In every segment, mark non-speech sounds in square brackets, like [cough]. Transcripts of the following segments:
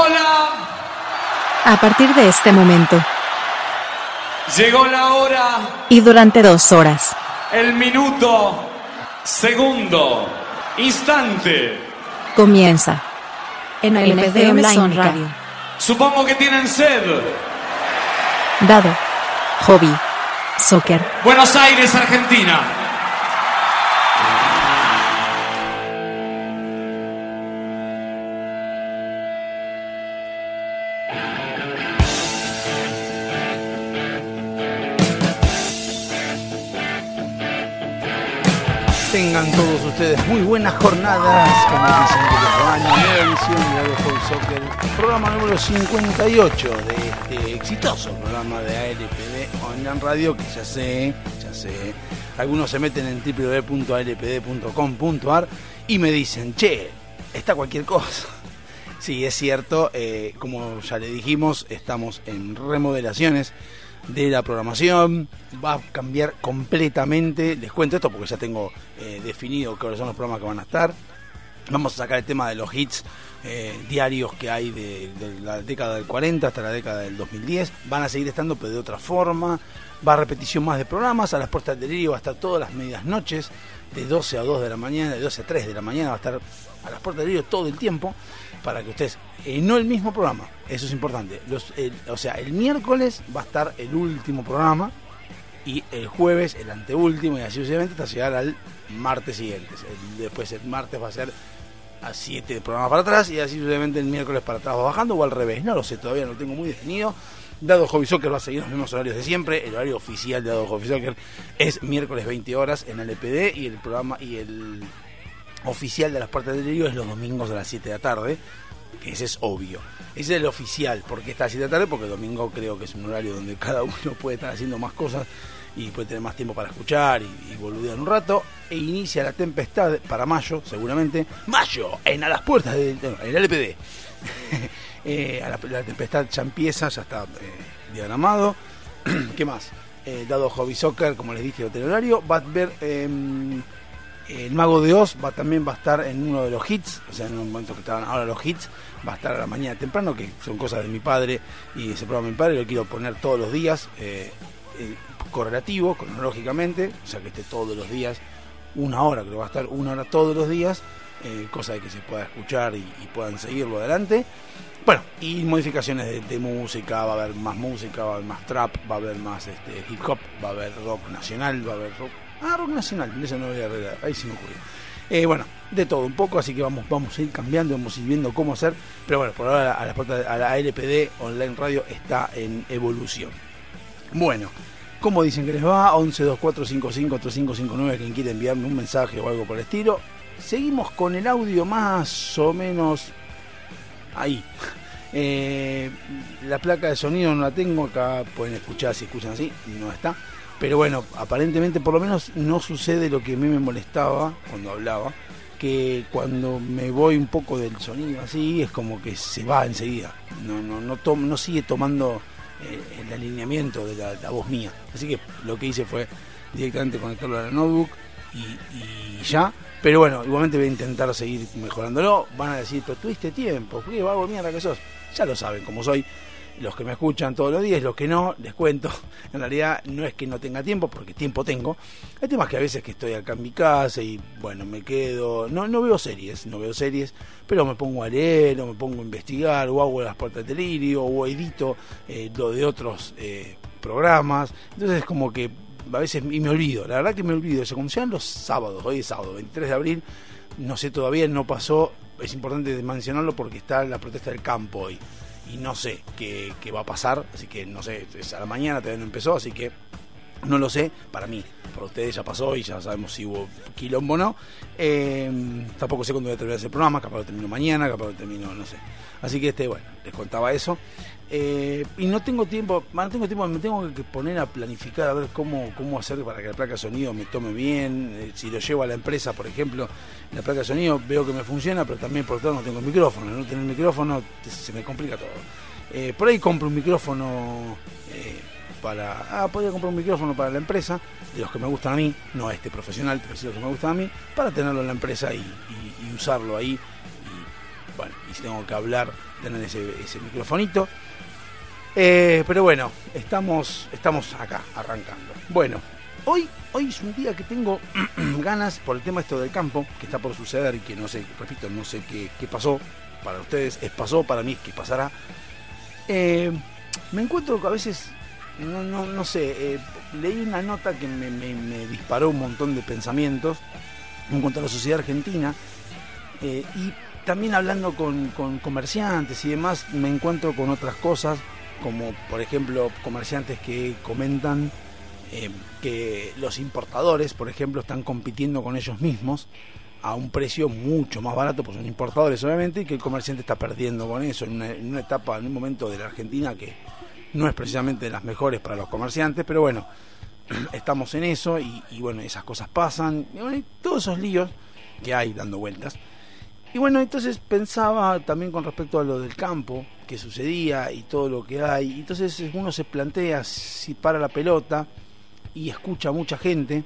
hola. A partir de este momento Llegó la hora, y durante dos horas, el minuto, segundo, instante. comienza en el Online Radio. Supongo que tienen sed. Dado, hobby, soccer, Buenos Aires, Argentina. Tengan todos ustedes muy buenas jornadas, como dicen van, nueva edición de Hobby Soccer, programa número 58 de este exitoso programa de ALPD Online Radio, que ya sé, ya sé, algunos se meten en www.alpd.com.ar y me dicen, che, está cualquier cosa. Sí, es cierto, eh, como ya le dijimos, estamos en remodelaciones de la programación, va a cambiar completamente, les cuento esto porque ya tengo eh, definido cuáles son los programas que van a estar, vamos a sacar el tema de los hits eh, diarios que hay de, la década del 40 hasta la década del 2010, van a seguir estando pero de otra forma, va a repetición más de programas, a las puertas del delirio va a estar todas las medias noches, de 12 a 2 de la mañana, de 12 a 3 de la mañana va a estar a las puertas del delirio todo el tiempo, para que ustedes, eh, no el mismo programa, eso es importante, Los, el- o sea, el miércoles va a estar el último programa y el jueves el anteúltimo y así sucesivamente hasta llegar al martes siguiente. El- después el martes va a ser a 7 programas para atrás y así sucesivamente el miércoles para atrás va bajando o al revés, no lo sé, todavía no lo tengo muy definido. Dado Hobby Soccer va a seguir los mismos horarios de siempre, el horario oficial de Dado Hobby Soccer es miércoles 20 horas en LPD y el programa y el oficial de las puertas del delirio es los domingos a las 7 de la tarde, que ese es obvio. Ese es el oficial, porque está a las 7 de la tarde, porque el domingo creo que es un horario donde cada uno puede estar haciendo más cosas y puede tener más tiempo para escuchar y, y boludear un rato. E inicia la tempestad para mayo, seguramente. Mayo, en a las puertas del en el LPD. [laughs] Eh, a la, tempestad ya empieza, ya está eh, diagramado. [clears throat] ¿Qué más? Eh, dado Hobby Soccer, como les dije, el horario. Va a ver em, el Mago de Oz va, también va a estar en uno de los hits, o sea, en un momento que estaban ahora los hits, va a estar a la mañana temprano, que son cosas de mi padre y ese programa de mi padre, lo quiero poner todos los días, eh, eh, correlativo, cronológicamente, o sea, que esté todos los días, una hora, creo que va a estar una hora todos los días, eh, cosa de que se pueda escuchar y, puedan seguirlo adelante. Bueno, y modificaciones de, de música, va a haber más música, va a haber más trap, va a haber más este, hip hop, va a haber rock nacional, va a haber rock... Ah, rock nacional, eso no voy a arreglar, ahí se me ocurrió. Eh, bueno, de todo un poco, así que vamos, vamos a ir cambiando, vamos a ir viendo cómo hacer, pero bueno, por ahora a la, a la LPD Online Radio está en evolución. Bueno, ¿cómo dicen que les va? 11 24 55 3559, quien quiere enviarme un mensaje o algo por el estilo. Seguimos con el audio más o menos ahí. [laughs] Eh, la placa de sonido no la tengo, acá pueden escuchar si escuchan así, no está. Pero bueno, aparentemente por lo menos no sucede lo que a mí me molestaba cuando hablaba, que cuando me voy un poco del sonido así es como que se va enseguida, no, no, no, tom- no sigue tomando eh, el alineamiento de la, voz mía. Así que lo que hice fue directamente conectarlo a la notebook y, ya. Pero bueno, igualmente voy a intentar seguir mejorándolo. Van a decir, pero tuviste tiempo, ¿qué vago mierda que sos? Ya lo saben cómo soy. Los que me escuchan todos los días, los que no, les cuento. [laughs] En realidad no es que no tenga tiempo, porque tiempo tengo. El tema es que a veces que estoy acá en mi casa y bueno, me quedo. No, no veo series, no veo series, pero me pongo a leer o me pongo a investigar o hago las puertas de delirio o edito eh, lo de otros eh, programas. Entonces es como que a veces y me olvido, la verdad que me olvido. Cuando sean los sábados, hoy es sábado, 23 de abril, no sé todavía, no pasó. Es importante mencionarlo porque está la protesta del campo hoy. Y no sé qué, qué va a pasar, así que no sé, es a la mañana todavía no empezó, así que no lo sé, para mí, para ustedes ya pasó y ya sabemos si hubo quilombo o no. Eh, tampoco sé cuándo voy a terminar ese programa, capaz lo termino mañana, capaz lo termino, no sé. Así que este, bueno, les contaba eso. Eh, y no tengo tiempo, no tengo tiempo, me tengo que poner a planificar a ver cómo, cómo hacer para que la placa de sonido me tome bien. Eh, si lo llevo a la empresa, por ejemplo, la placa de sonido veo que me funciona, pero también por otro lado no tengo micrófono. No tener micrófono se me complica todo. Eh, por ahí compro un micrófono eh, para. Ah, podría comprar un micrófono para la empresa, de los que me gustan a mí, no este profesional, pero sí los que me gustan a mí, para tenerlo en la empresa y usarlo ahí. Y, bueno, y si tengo que hablar, tener ese, ese microfonito. Eh, pero bueno, estamos, estamos acá, arrancando. Bueno, hoy, hoy es un día que tengo [clears throat] ganas por el tema esto del campo, que está por suceder y que no sé, repito, no sé qué, qué pasó. Para ustedes es pasó, para mí es que pasará. Eh, me encuentro que a veces, no, no, no sé, eh, leí una nota que me, me- disparó un montón de pensamientos en cuanto a la sociedad argentina. eh, y también hablando con, con comerciantes y demás, me encuentro con otras cosas, como por ejemplo comerciantes que comentan eh, que los importadores, por ejemplo, están compitiendo con ellos mismos a un precio mucho más barato, pues son importadores obviamente, y que el comerciante está perdiendo con eso en una, etapa, en un momento de la Argentina que no es precisamente de las mejores para los comerciantes, pero bueno, [clears throat] estamos en eso y, bueno, esas cosas pasan, todos esos líos que hay dando vueltas. Y bueno, entonces pensaba también con respecto a lo del campo, que sucedía y todo lo que hay. Entonces uno se plantea si para la pelota y escucha a mucha gente,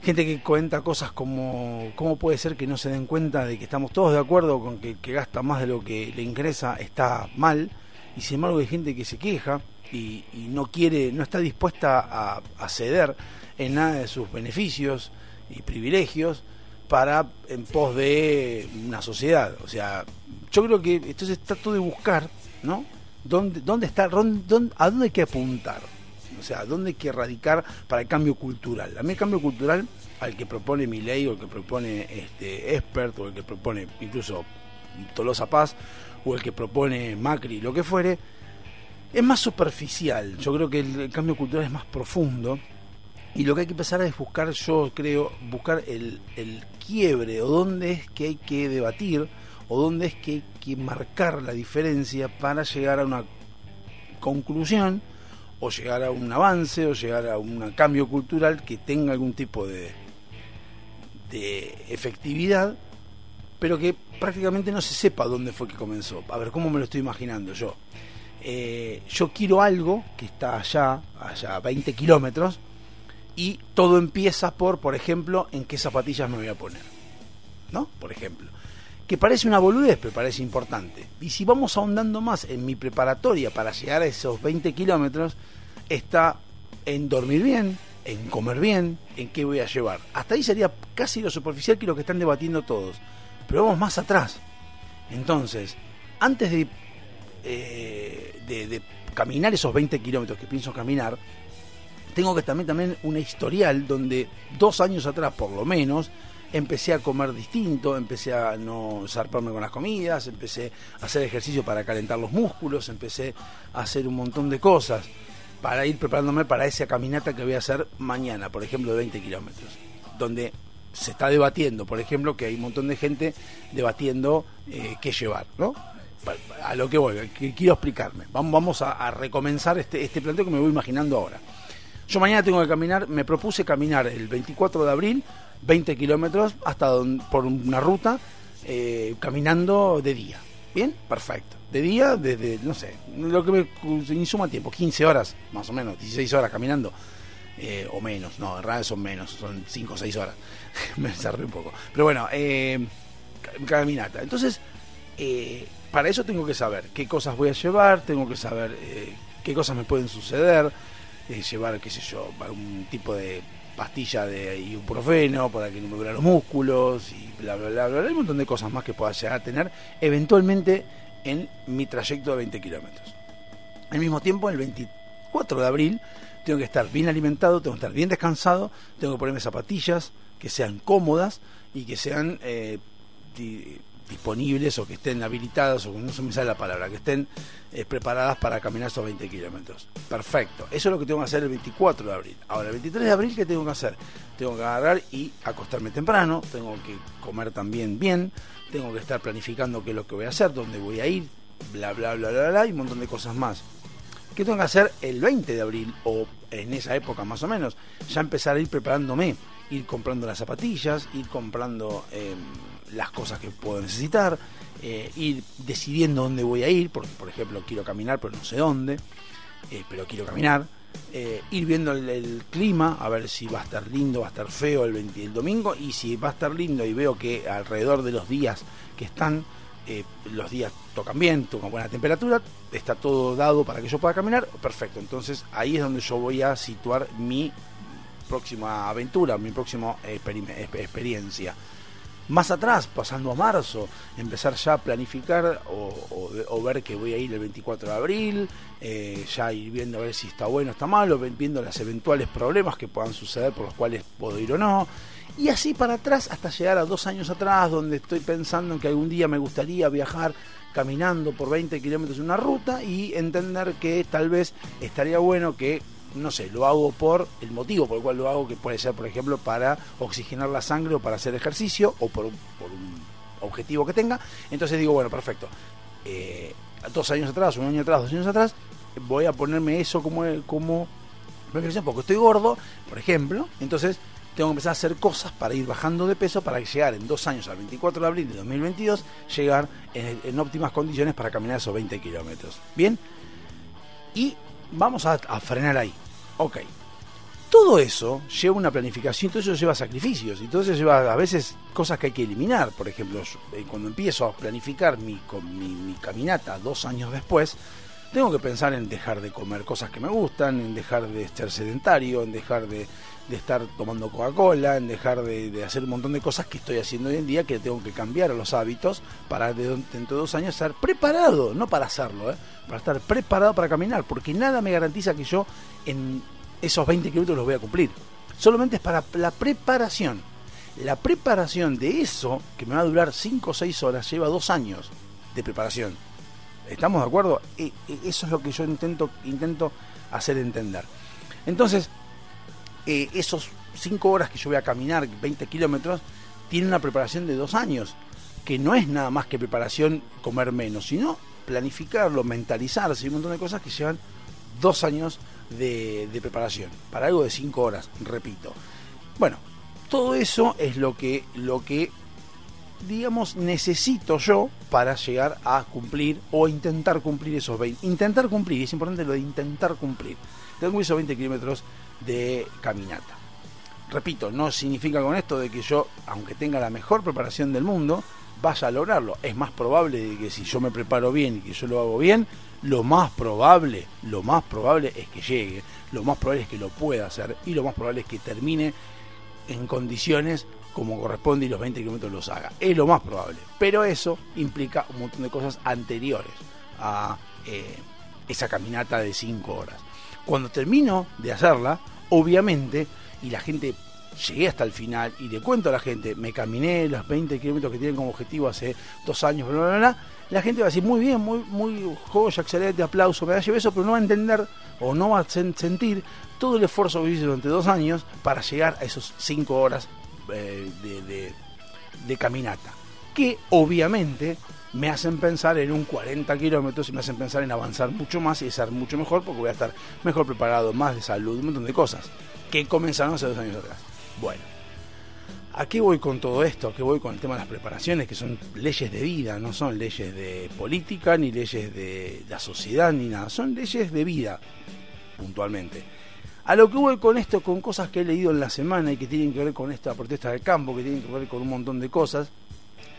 gente que cuenta cosas como cómo puede ser que no se den cuenta de que estamos todos de acuerdo con que, que gasta más de lo que le ingresa está mal, y sin embargo hay gente que se queja y, no quiere, no está dispuesta a ceder en nada de sus beneficios y privilegios para en pos de una sociedad. O sea, yo creo que entonces trato de buscar, ¿no? ¿Dónde, dónde está, a dónde hay que apuntar? O sea, ¿dónde hay que radicar para el cambio cultural? A mí el cambio cultural, al que propone Milei o el que propone este Expert o el que propone incluso Tolosa Paz o el que propone Macri, lo que fuere, es más superficial. Yo creo que el cambio cultural es más profundo. Y lo que hay que empezar es buscar, yo creo, buscar el, el quiebre o dónde es que hay que debatir o dónde es que hay que marcar la diferencia para llegar a una conclusión o llegar a un avance o llegar a un cambio cultural que tenga algún tipo de, de efectividad, pero que prácticamente no se sepa dónde fue que comenzó. A ver, ¿cómo me lo estoy imaginando yo? Eh, yo quiero algo que está allá, allá a 20 kilómetros, y todo empieza por, por ejemplo, en qué zapatillas me voy a poner. ¿No? Por ejemplo. Que parece una boludez, pero parece importante. Y si vamos ahondando más en mi preparatoria para llegar a esos 20 kilómetros, está en dormir bien, en comer bien, en qué voy a llevar. Hasta ahí sería casi lo superficial que lo que están debatiendo todos. Pero vamos más atrás. Entonces, antes de, eh, de, de caminar esos 20 kilómetros que pienso caminar, tengo que también, también una historial donde dos años atrás, por lo menos, empecé a comer distinto, empecé a no zarparme con las comidas, empecé a hacer ejercicio para calentar los músculos, empecé a hacer un montón de cosas para ir preparándome para esa caminata que voy a hacer mañana, por ejemplo, de 20 kilómetros, donde se está debatiendo, por ejemplo, que hay un montón de gente debatiendo eh, qué llevar, ¿no? A lo que voy, que quiero explicarme. Vamos a, a recomenzar este, este planteo que me voy imaginando ahora. Yo mañana tengo que caminar, me propuse caminar el 24 de abril 20 kilómetros hasta don- por una ruta eh, caminando de día. ¿Bien? Perfecto. De día, desde, no sé, lo que me insuma tiempo, 15 horas, más o menos, 16 horas caminando. eh, o menos, no, en realidad son menos, son 5 o 6 horas. [laughs] me cerré un poco. Pero bueno, eh, ca- caminata. Entonces, eh, para eso tengo que saber qué cosas voy a llevar, tengo que saber eh, qué cosas me pueden suceder, eh, llevar, qué sé yo, algún tipo de pastilla de ibuprofeno para que no me duelen los músculos y bla, bla, bla, bla. Hay un montón de cosas más que pueda llegar a tener eventualmente en mi trayecto de 20 kilómetros. Al mismo tiempo, el 24 de abril, tengo que estar bien alimentado, tengo que estar bien descansado, tengo que ponerme zapatillas que sean cómodas y que sean eh, disponibles o que estén habilitadas, o no se me sale la palabra, que estén eh, preparadas para caminar esos 20 kilómetros. Perfecto. Eso es lo que tengo que hacer el 24 de abril. Ahora, el 23 de abril, ¿qué tengo que hacer? Tengo que agarrar y acostarme temprano, tengo que comer también bien, tengo que estar planificando qué es lo que voy a hacer, dónde voy a ir, bla, bla, bla, bla, bla, y un montón de cosas más. ¿Qué tengo que hacer el 20 de abril o en esa época más o menos? Ya empezar a ir preparándome, ir comprando las zapatillas, ir comprando eh, las cosas que puedo necesitar, eh, ir decidiendo dónde voy a ir, porque por ejemplo quiero caminar pero no sé dónde, eh, pero quiero caminar, eh, ir viendo el, clima, a ver si va a estar lindo, va a estar feo el, 20 el domingo, y si va a estar lindo y veo que alrededor de los días que están los días tocan bien, tocan buena temperatura, está todo dado para que yo pueda caminar, perfecto. Entonces ahí es donde yo voy a situar mi próxima aventura, mi próxima experiencia. Más atrás, pasando a marzo, empezar ya a planificar o, ver que voy a ir el 24 de abril, eh, ya ir viendo a ver si está bueno o está malo, viendo los eventuales problemas que puedan suceder por los cuales puedo ir o no. Y así para atrás hasta llegar a dos años atrás, donde estoy pensando en que algún día me gustaría viajar caminando por 20 kilómetros en una ruta y entender que tal vez estaría bueno que no sé, lo hago por el motivo por el cual lo hago, que puede ser, por ejemplo, para oxigenar la sangre o para hacer ejercicio o por un, objetivo que tenga. Entonces digo, bueno, perfecto. Eh, dos años atrás, un año atrás, dos años atrás, voy a ponerme eso como, como porque estoy gordo, por ejemplo, entonces tengo que empezar a hacer cosas para ir bajando de peso para llegar en dos años, al 24 de abril de 2022, llegar en, en óptimas condiciones para caminar esos 20 kilómetros. Bien, y vamos a frenar ahí. Ok. Todo eso lleva una planificación, todo eso lleva sacrificios y todo eso lleva a veces cosas que hay que eliminar. Por ejemplo, eh, cuando empiezo a planificar mi, mi, caminata dos años después, tengo que pensar en dejar de comer cosas que me gustan, en dejar de ser sedentario, en dejar de, estar tomando Coca-Cola, en dejar de, hacer un montón de cosas que estoy haciendo hoy en día, que tengo que cambiar los hábitos para dentro de dos años estar preparado, no para hacerlo, ¿eh? para estar preparado para caminar, porque nada me garantiza que yo en esos 20 kilómetros los voy a cumplir. Solamente es para la preparación. La preparación de eso, que me va a durar 5 o 6 horas, lleva dos años de preparación. ¿Estamos de acuerdo? E, e, eso es lo que yo intento, intento hacer entender. Entonces, eh, esos 5 horas que yo voy a caminar, 20 kilómetros, tiene una preparación de dos años, que no es nada más que preparación comer menos, sino planificarlo, mentalizarse y un montón de cosas que llevan dos años de, preparación, para algo de cinco horas, repito. Bueno, todo eso es lo que, lo que digamos, necesito yo para llegar a cumplir o intentar cumplir esos 20. Intentar cumplir, es importante lo de intentar cumplir. Tengo esos 20 kilómetros de caminata. Repito, no significa con esto de que yo, aunque tenga la mejor preparación del mundo, vaya a lograrlo. Es más probable de que si yo me preparo bien y que yo lo hago bien, lo más probable, lo más probable es que llegue, lo más probable es que lo pueda hacer y lo más probable es que termine en condiciones como corresponde y los 20 kilómetros los haga. Es lo más probable. Pero eso implica un montón de cosas anteriores a eh, esa caminata de 5 horas. Cuando termino de hacerla, obviamente, y la gente llegué hasta el final y le cuento a la gente, me caminé los 20 kilómetros que tienen como objetivo hace dos años, bla, bla, bla, la gente va a decir, muy bien, muy, muy joya, excelente, aplauso, medalla y eso, pero no va a entender o no va a sentir todo el esfuerzo que hice durante dos años para llegar a esos cinco horas eh, de, caminata. Que obviamente me hacen pensar en un 40 kilómetros y me hacen pensar en avanzar mucho más y ser mucho mejor porque voy a estar mejor preparado, más de salud, un montón de cosas que comenzaron hace dos años atrás. Bueno, ¿A qué voy con todo esto? ¿A qué voy con el tema de las preparaciones? Que son leyes de vida, no son leyes de política, ni leyes de la sociedad, ni nada. Son leyes de vida, puntualmente. A lo que voy con esto, con cosas que he leído en la semana y que tienen que ver con esta protesta del campo, que tienen que ver con un montón de cosas,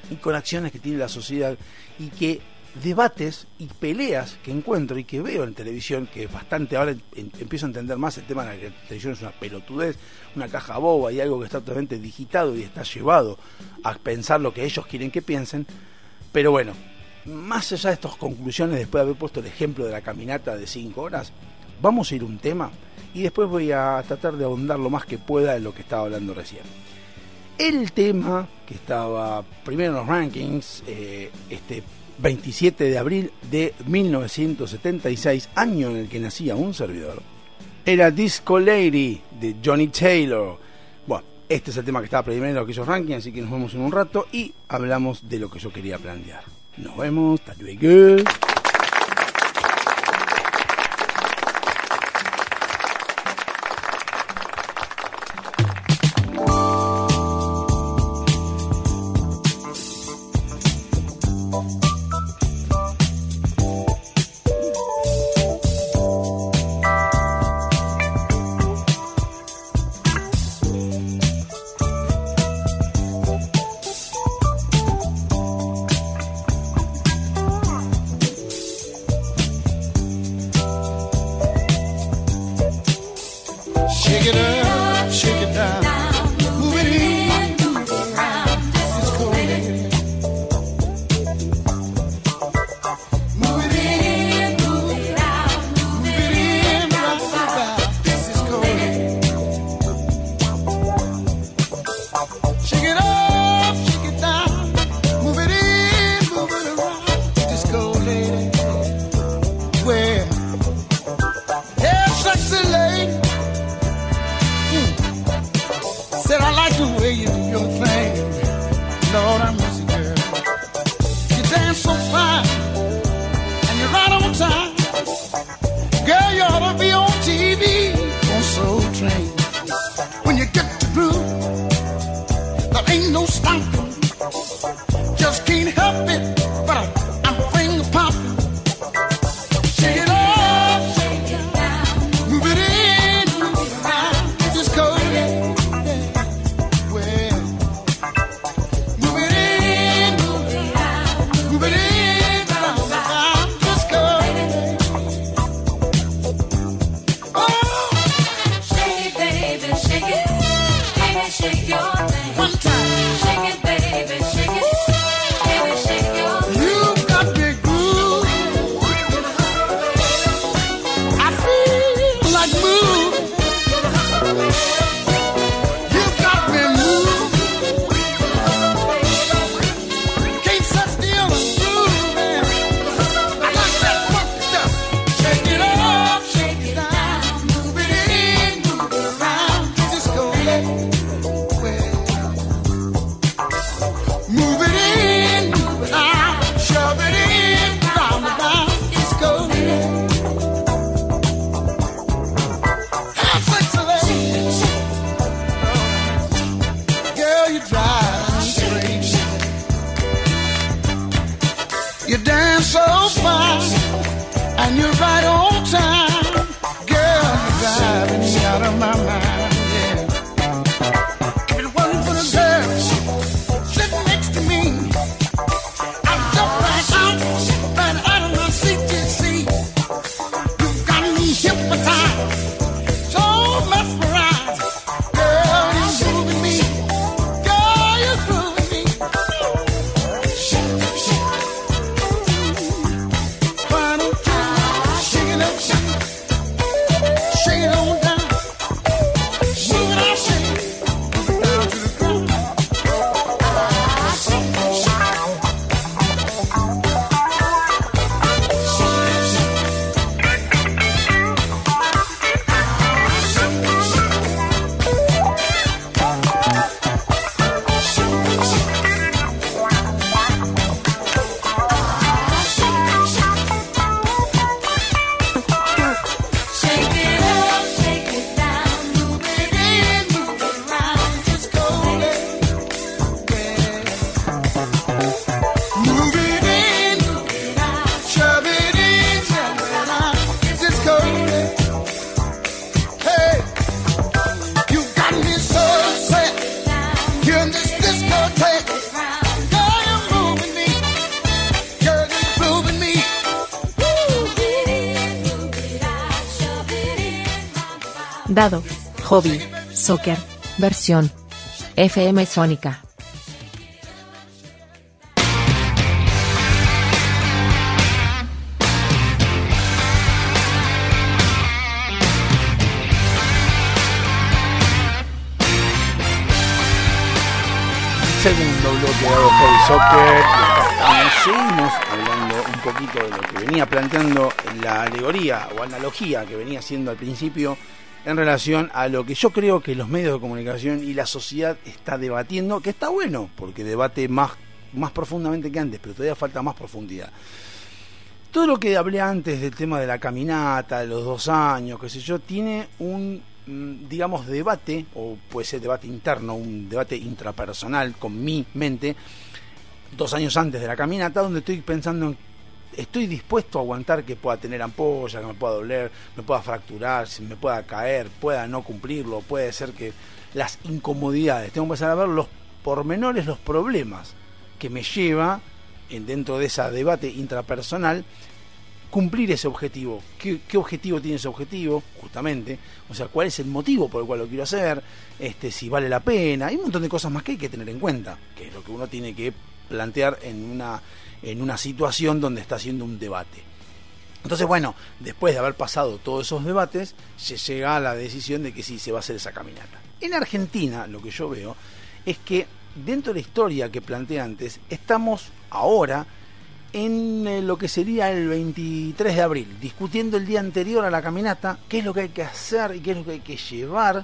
y con acciones que tiene la sociedad, y que debates y peleas que encuentro y que veo en televisión, que bastante ahora empiezo a entender más el tema de que la televisión es una pelotudez, una caja boba y algo que está totalmente digitado y está llevado a pensar lo que ellos quieren que piensen. Pero bueno, más allá de estas conclusiones, después de haber puesto el ejemplo de la caminata de 5 horas, vamos a ir un tema y después voy a tratar de ahondar lo más que pueda en lo que estaba hablando recién. El tema que estaba primero en los rankings, eh, este 27 de abril de 1976, año en el que nacía un servidor, era Disco Lady de Johnny Taylor. Bueno, este es el tema que estaba primero en aquellos rankings, así que nos vemos en un rato y hablamos de lo que yo quería plantear. Nos vemos, hasta luego. Me Versión. FM Sónica. Segundo bloque de Hobby Soccer. Seguimos hablando un poquito de lo que venía planteando la alegoría o analogía que venía haciendo al principio en relación a lo que yo creo que los medios de comunicación y la sociedad está debatiendo, que está bueno, porque debate más, más profundamente que antes, pero todavía falta más profundidad. Todo lo que hablé antes del tema de la caminata, de los dos años, qué sé yo, tiene un, mm, digamos, debate, o puede ser debate interno, un debate intrapersonal con mi mente, dos años antes de la caminata, donde estoy pensando en, estoy dispuesto a aguantar que pueda tener ampolla, que me pueda doler, me pueda fracturar, me pueda caer, pueda no cumplirlo, puede ser que las incomodidades, tengo que empezar a ver los pormenores, los problemas que me lleva en, dentro de ese debate intrapersonal cumplir ese objetivo. ¿Qué, qué objetivo tiene ese objetivo? Justamente. O sea, cuál es el motivo por el cual lo quiero hacer, este, si vale la pena. Hay un montón de cosas más que hay que tener en cuenta, que es lo que uno tiene que plantear en una, en una situación donde está haciendo un debate. Entonces, bueno, después de haber pasado todos esos debates, se llega a la decisión de que sí se va a hacer esa caminata. En Argentina, lo que yo veo es que dentro de la historia que planteé antes, estamos ahora en eh, lo que sería el 23 de abril, discutiendo el día anterior a la caminata, qué es lo que hay que hacer y qué es lo que hay que llevar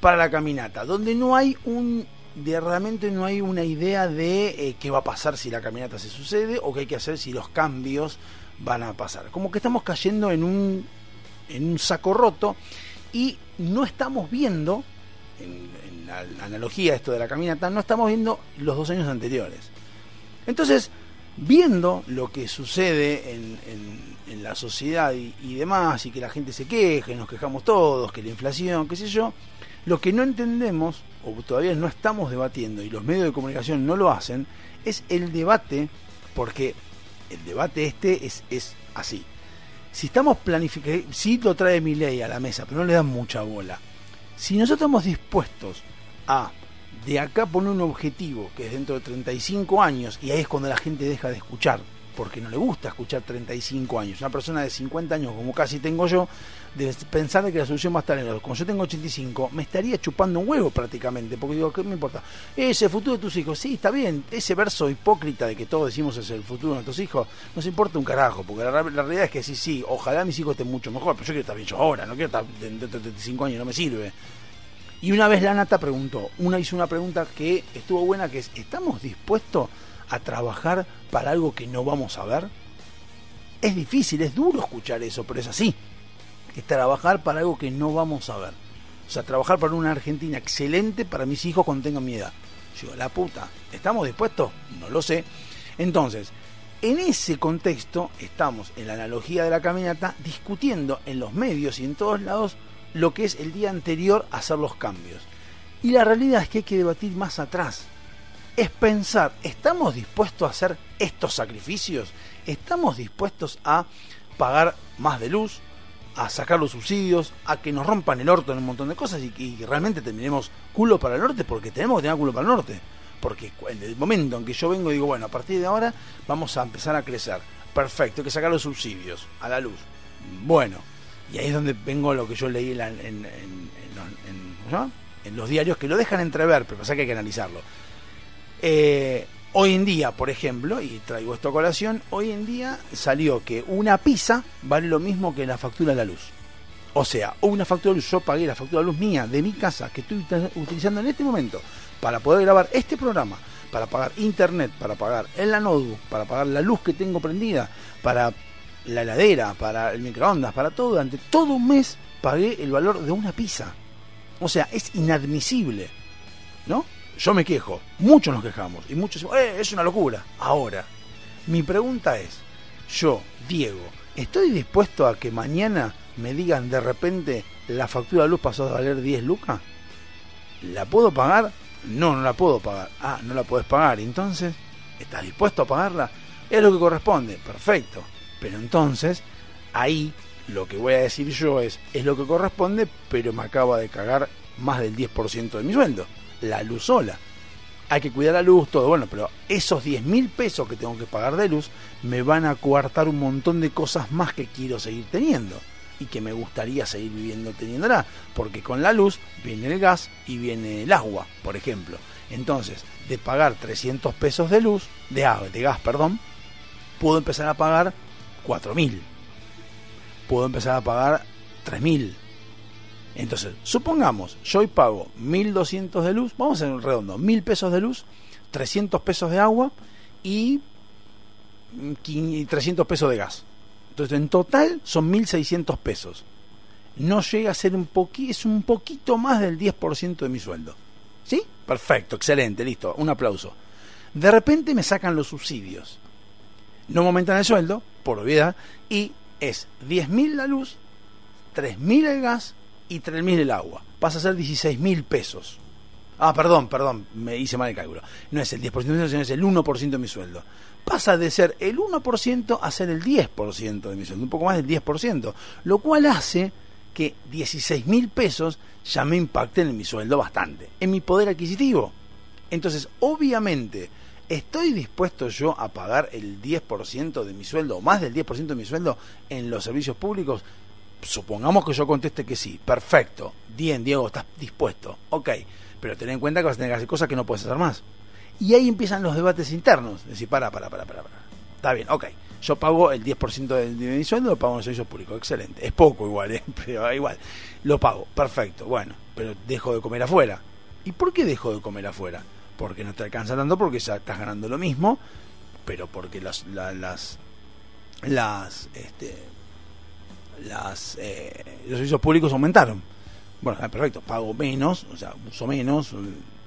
para la caminata, donde no hay un de realmente no hay una idea de eh, qué va a pasar si la caminata se sucede o qué hay que hacer si los cambios van a pasar. Como que estamos cayendo en un en un saco roto y no estamos viendo en, la, la analogía esto de la caminata, no estamos viendo los dos años anteriores. Entonces, viendo lo que sucede en, la sociedad y, demás, y que la gente se queje, nos quejamos todos, que la inflación, qué sé yo, lo que no entendemos, o todavía no estamos debatiendo, y los medios de comunicación no lo hacen, es el debate, porque el debate este es, es así. Si estamos planificando, sí lo trae mi ley a la mesa, pero no le dan mucha bola. Si nosotros estamos dispuestos a de acá poner un objetivo que es dentro de 35 años, y ahí es cuando la gente deja de escuchar, porque no le gusta escuchar 35 años. Una persona de 50 años, como casi tengo yo, de pensar que la solución va a estar en los. Como yo tengo 85, me estaría chupando un huevo prácticamente, porque digo, ¿qué me importa? Ese futuro de tus hijos, sí, está bien. Ese verso hipócrita de que todos decimos es el futuro de nuestros hijos, nos importa un carajo, porque la, la realidad es que sí, sí, ojalá mis hijos estén mucho mejor, pero yo quiero estar bien yo ahora, no quiero estar dentro de 35 años, no me sirve. Y una vez la Nata preguntó, una hizo una pregunta que estuvo buena, que es, ¿estamos dispuestos a trabajar para algo que no vamos a ver? Es difícil, es duro escuchar eso, pero es así. Es trabajar para algo que no vamos a ver. O sea, trabajar para una Argentina excelente para mis hijos cuando tengan mi edad. Yo, la puta, ¿estamos dispuestos? No lo sé. Entonces, En ese contexto estamos en la analogía de la caminata discutiendo en los medios y en todos lados lo que es el día anterior hacer los cambios. Y la realidad es que hay que debatir más atrás. Es pensar, ¿estamos dispuestos a hacer estos sacrificios? ¿Estamos dispuestos a pagar más de luz? a sacar los subsidios, a que nos rompan el orto en un montón de cosas y realmente terminemos culo para el norte porque tenemos que tener culo para el norte. Porque en el momento en que yo vengo y digo, bueno, a partir de ahora vamos a empezar a crecer. Perfecto, hay que sacar los subsidios a la luz. Bueno, y ahí es donde vengo lo que yo leí en, los- diarios que lo dejan entrever, pero pasa que hay que analizarlo. Eh, hoy en día, por ejemplo, y traigo esto a colación, hoy en día salió que una pizza vale lo mismo que la factura de la luz. O sea, una factura de luz, yo pagué la factura de luz mía de mi casa que estoy utilizando en este momento para poder grabar este programa, para pagar internet, para pagar la notebook, para pagar la luz que tengo prendida, para la heladera, para el microondas, para todo, durante todo un mes pagué el valor de una pizza. O sea, es inadmisible, ¿no? Yo me quejo, muchos nos quejamos y muchos "Eh, es una locura. Ahora, mi pregunta es, yo, Diego, ¿estoy dispuesto a que mañana me digan de repente la factura de luz pasó a valer 10 lucas? ¿La puedo pagar? No, no la puedo pagar. Ah, no la puedes pagar. Entonces, ¿estás dispuesto a pagarla? Es lo que corresponde. Perfecto. Pero entonces, ahí lo que voy a decir yo es, es lo que corresponde, pero me acaba de cagar más del 10% de mi sueldo. La luz sola. Hay que cuidar la luz, todo. Bueno, pero esos 10 mil pesos que tengo que pagar de luz me van a coartar un montón de cosas más que quiero seguir teniendo y que me gustaría seguir viviendo teniéndola, porque con la luz viene el gas y viene el agua, por ejemplo. Entonces, de pagar 300 pesos de luz, de agua, de gas, perdón, puedo empezar a pagar 4000. Puedo empezar a pagar 3000. Entonces, supongamos, yo hoy pago 1200 de luz, vamos a hacer un redondo, 1000 pesos de luz, 300 pesos de agua y mm, quin- 300 pesos de gas. Entonces, en total son 1600 pesos. No llega a ser un poquito, es un poquito más del 10% de mi sueldo. ¿Sí? Perfecto, excelente, listo, un aplauso. De repente me sacan los subsidios. No me aumentan el sueldo, por obviedad, y es 10.000 la luz, 3.000 el gas y 3.000 el agua. Pasa a ser 16.000 pesos. Ah, perdón, perdón, me hice mal el cálculo. No es el 10% de mi sueldo, sino es el 1% de mi sueldo. Pasa de ser el 1% a ser el 10% de mi sueldo, un poco más del 10%, lo cual hace que 16.000 pesos ya me impacten en mi sueldo bastante, en mi poder adquisitivo. Entonces, obviamente, ¿estoy dispuesto yo a pagar el 10% de mi sueldo o más del 10% de mi sueldo en los servicios públicos? Supongamos que yo conteste que sí. Perfecto. Bien, Diego, estás dispuesto. Ok. Pero ten en cuenta que vas a tener que hacer cosas que no puedes hacer más. Y ahí empiezan los debates internos. Decir, para, para, para, para, para. Está bien, ok. Yo pago el 10% de, de mi sueldo, lo pago en los servicios públicos. Excelente. Es poco igual, ¿eh? [laughs] pero igual. Lo pago. Perfecto. Bueno, pero dejo de comer afuera. ¿Y por qué dejo de comer afuera? Porque no te alcanza tanto, porque ya estás ganando lo mismo, pero porque las, la- las, las, este, las, eh, los servicios públicos aumentaron. Bueno, ah, perfecto, pago menos, o sea, uso menos, eh,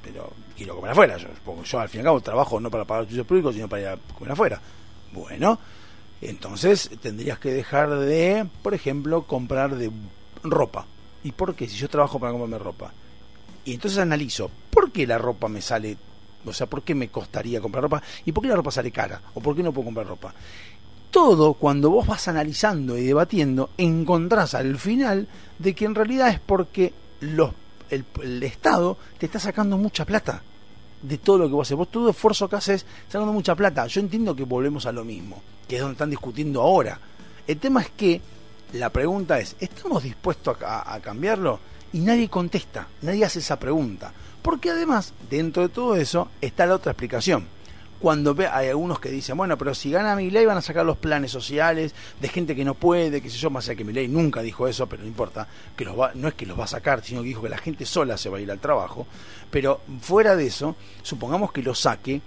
pero quiero comer afuera. Yo, yo al fin y al cabo trabajo no para pagar los servicios públicos, sino para ir a comer afuera. Bueno, entonces tendrías que dejar de, por ejemplo, comprar de ropa. ¿Y por qué? Si yo trabajo para comprarme ropa. Y entonces analizo, ¿por qué la ropa me sale, o sea, por qué me costaría comprar ropa? ¿Y por qué la ropa sale cara? ¿O por qué no puedo comprar ropa? todo cuando vos vas analizando y debatiendo, encontrás al final de que en realidad es porque los, el, Estado te está sacando mucha plata de todo lo que vos haces. Vos todo esfuerzo que haces, sacando mucha plata. Yo entiendo que volvemos a lo mismo, que es donde están discutiendo ahora. El tema es que la pregunta es, ¿estamos dispuestos a cambiarlo? Y nadie contesta, nadie hace esa pregunta. Porque además, dentro de todo eso, está la otra explicación. Cuando hay algunos que dicen, bueno, pero si gana mi ley van a sacar los planes sociales de gente que no puede, qué sé yo, más allá que mi ley nunca dijo eso, pero no importa, que los va, no es que los va a sacar, sino que dijo que la gente sola se va a ir al trabajo, pero fuera de eso, supongamos que lo saque,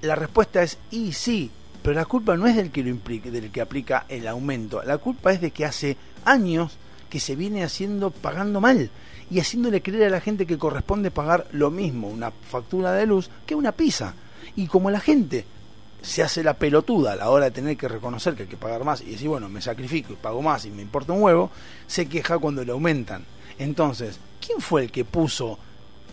la respuesta es, y sí, pero la culpa no es del que lo implique, del que aplica el aumento, la culpa es de que hace años que se viene haciendo pagando mal y haciéndole creer a la gente que corresponde pagar lo mismo una factura de luz que una pizza. Y como la gente se hace la pelotuda a la hora de tener que reconocer que hay que pagar más y decir, bueno, me sacrifico y pago más y me importa un huevo, se queja cuando le aumentan. Entonces, ¿quién fue el que puso,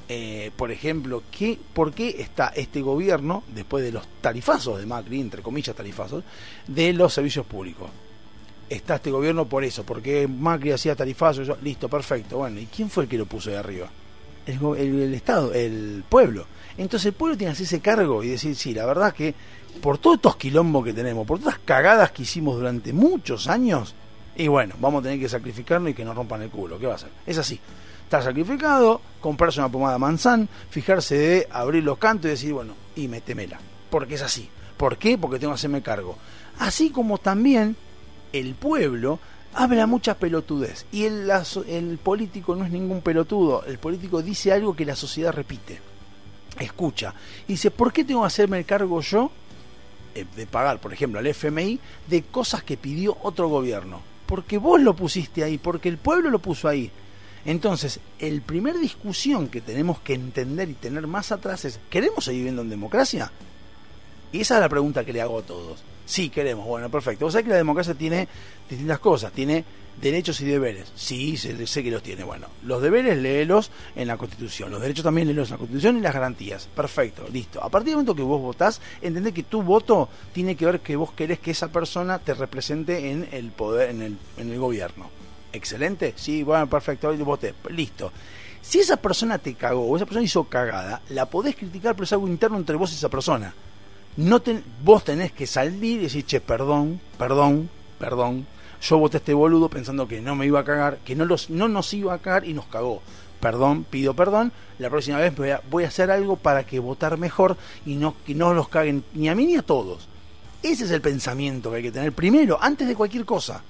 eh, por ejemplo, qué, por qué está este gobierno, después de los tarifazos de Macri, entre comillas tarifazos, de los servicios públicos? Está este gobierno por eso, porque Macri hacía tarifazos, yo- listo, perfecto. Bueno, ¿y quién fue el que lo puso de arriba? el, Estado, el pueblo. Entonces el pueblo tiene que hacerse cargo y decir, sí, la verdad que por todos estos quilombos que tenemos, por todas las cagadas que hicimos durante muchos años, y bueno, vamos a tener que sacrificarnos y que nos rompan el culo. ¿Qué va a hacer? Es así. Estar sacrificado, comprarse una pomada manzán, fijarse de abrir los cantos y decir, bueno, y metemela. Porque es así. ¿Por qué? Porque tengo que hacerme cargo. Así como también el pueblo habla mucha pelotudez. Y el, el político no es ningún pelotudo. El político dice algo que la sociedad repite. Escucha. Y dice, ¿por qué tengo que hacerme el cargo yo eh, de pagar, por ejemplo, al FMI de cosas que pidió otro gobierno? Porque vos lo pusiste ahí, porque el pueblo lo puso ahí. Entonces, el primer discusión que tenemos que entender y tener más atrás es, ¿queremos seguir viviendo en democracia? Y esa es la pregunta que le hago a todos. Sí, queremos. Bueno, perfecto. Vos sabés que la democracia tiene distintas cosas. Tiene derechos y deberes. Sí, sé, sé que los tiene. Bueno, los deberes léelos en la Constitución. Los derechos también léelos en la Constitución y las garantías. Perfecto, listo. A partir del momento que vos votás, entendés que tu voto tiene que ver que vos querés que esa persona te represente en el poder, en el, en el gobierno. Excelente. Sí, bueno, perfecto. Hoy voté. Listo. Si esa persona te cagó o esa persona hizo cagada, la podés criticar, pero es algo interno entre vos y esa persona no ten- vos tenés que salir y decir, che, perdón, perdón, perdón, yo voté a este boludo pensando que no me iba a cagar, que no, los, no nos iba a cagar y nos cagó. Perdón, pido perdón, la próxima vez voy a, voy a hacer algo para que votar mejor y no, que no los caguen ni a mí ni a todos. Ese es el pensamiento que hay que tener primero, antes de cualquier cosa.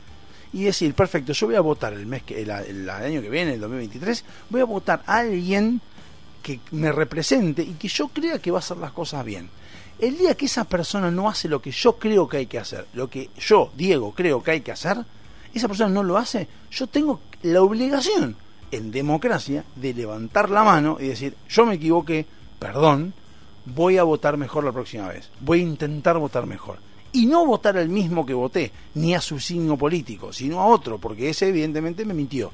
Y decir, perfecto, yo voy a votar el mes que el, el año que viene, el 2023, voy a votar a alguien que me represente y que yo crea que va a hacer las cosas bien. El día que esa persona no hace lo que yo creo que hay que hacer, lo que yo, Diego, creo que hay que hacer, esa persona no lo hace, yo tengo la obligación en democracia de levantar la mano y decir, yo me equivoqué, perdón, voy a votar mejor la próxima vez, voy a intentar votar mejor. Y no votar al mismo que voté, ni a su signo político, sino a otro, porque ese evidentemente me mintió.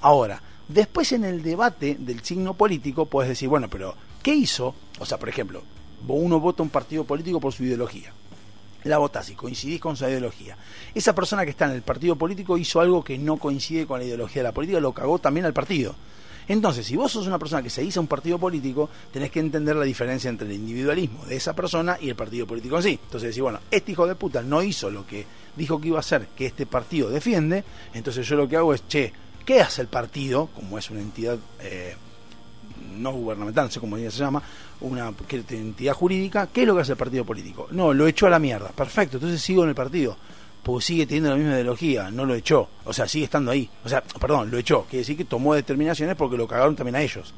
Ahora, después en el debate del signo político puedes decir, bueno, pero ¿qué hizo? O sea, por ejemplo, uno vota un partido político por su ideología. La votás y coincidís con su ideología. Esa persona que está en el partido político hizo algo que no coincide con la ideología de la política, lo cagó también al partido. Entonces, si vos sos una persona que se a un partido político, tenés que entender la diferencia entre el individualismo de esa persona y el partido político en sí. Entonces, decir, bueno, este hijo de puta no hizo lo que dijo que iba a hacer, que este partido defiende, entonces yo lo que hago es, che, ¿qué hace el partido, como es una entidad eh, no gubernamental, no sé cómo se llama, una entidad jurídica, ¿qué es lo que hace el partido político? No, lo echó a la mierda. Perfecto, entonces sigo en el partido. Pues sigue teniendo la misma ideología, no lo echó. O sea, sigue estando ahí. O sea, perdón, lo echó. Quiere decir que tomó determinaciones porque lo cagaron también a ellos.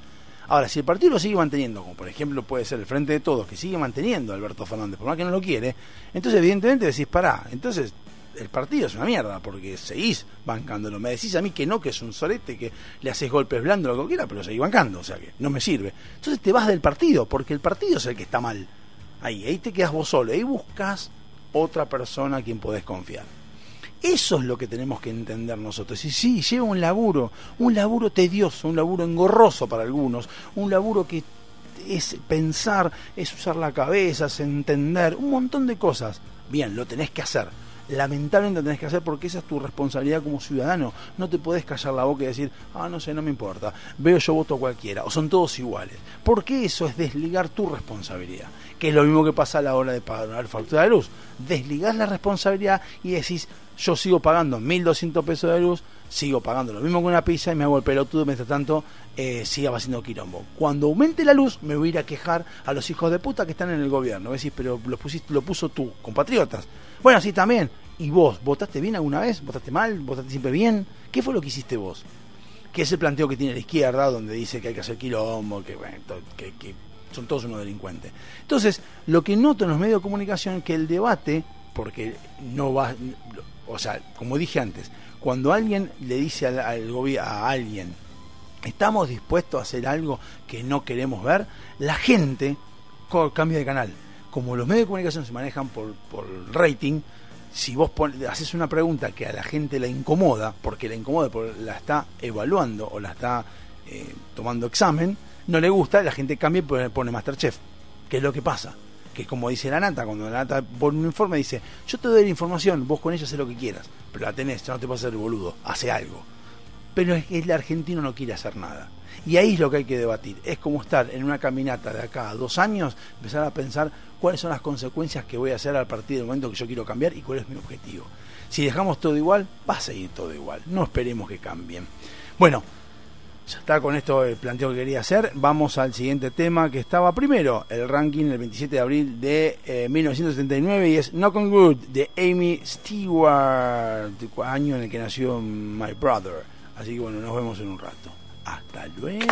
Ahora, si el partido lo sigue manteniendo, como por ejemplo puede ser el Frente de Todos, que sigue manteniendo a Alberto Fernández, por más que no lo quiere, entonces evidentemente decís, pará, entonces el partido es una mierda, porque seguís bancándolo. Me decís a mí que no, que es un sorete, que le haces golpes blandos, lo que quiera, pero seguís bancando, o sea que no me sirve. Entonces te vas del partido, porque el partido es el que está mal. Ahí, ahí te quedas vos solo, ahí buscas otra persona a quien podés confiar. Eso es lo que tenemos que entender nosotros. Y sí, lleva un laburo, un laburo tedioso, un laburo engorroso para algunos, un laburo que es pensar, es usar la cabeza, es entender, un montón de cosas. Bien, lo tenés que hacer. Lamentablemente tenés que hacer porque esa es tu responsabilidad como ciudadano. No te podés callar la boca y decir, ah, no sé, no me importa. Veo yo voto a cualquiera. O son todos iguales. Porque eso es desligar tu responsabilidad. Que es lo mismo que pasa a la hora de pagar factura de luz. Desligás la responsabilidad y decís, yo sigo pagando 1.200 pesos de luz, sigo pagando lo mismo que una pizza y me hago el pelotudo mientras tanto eh, siga haciendo quilombo. Cuando aumente la luz, me voy a ir a quejar a los hijos de puta que están en el gobierno. Decís, pero lo, pusiste, lo puso tú, compatriotas. Bueno, sí, también. ¿Y vos? ¿Votaste bien alguna vez? ¿Votaste mal? ¿Votaste siempre bien? ¿Qué fue lo que hiciste vos? Que es el planteo que tiene la izquierda, donde dice que hay que hacer quilombo, que, bueno, que son todos unos delincuentes. Entonces, lo que noto en los medios de comunicación es que el debate, porque no va, o sea, como dije antes, cuando alguien le dice al, al a alguien, estamos dispuestos a hacer algo que no queremos ver, la gente cambia de canal. como los medios de comunicación se manejan por, por rating, si vos haces una pregunta que a la gente la incomoda, porque la incomoda, la está evaluando o la está eh, tomando examen, no le gusta, la gente cambia y pone Masterchef, que es lo que pasa. Que es como dice la nata, cuando la nata pone un informe, dice: Yo te doy la información, vos con ella haces lo que quieras, pero la tenés, no te hacer el boludo, hace algo pero es que el argentino no quiere hacer nada. Y ahí es lo que hay que debatir. Es como estar en una caminata de acá a dos años, empezar a pensar cuáles son las consecuencias que voy a hacer a partir del momento que yo quiero cambiar y cuál es mi objetivo. Si dejamos todo igual, va a seguir todo igual. No esperemos que cambien. Bueno, ya está con esto el planteo que quería hacer. Vamos al siguiente tema que estaba primero, el ranking el 27 de abril de eh, 1979 y es Knock on Good de Amy Stewart, año en el que nació My Brother. Así que bueno, nos vemos en un rato. Hasta luego.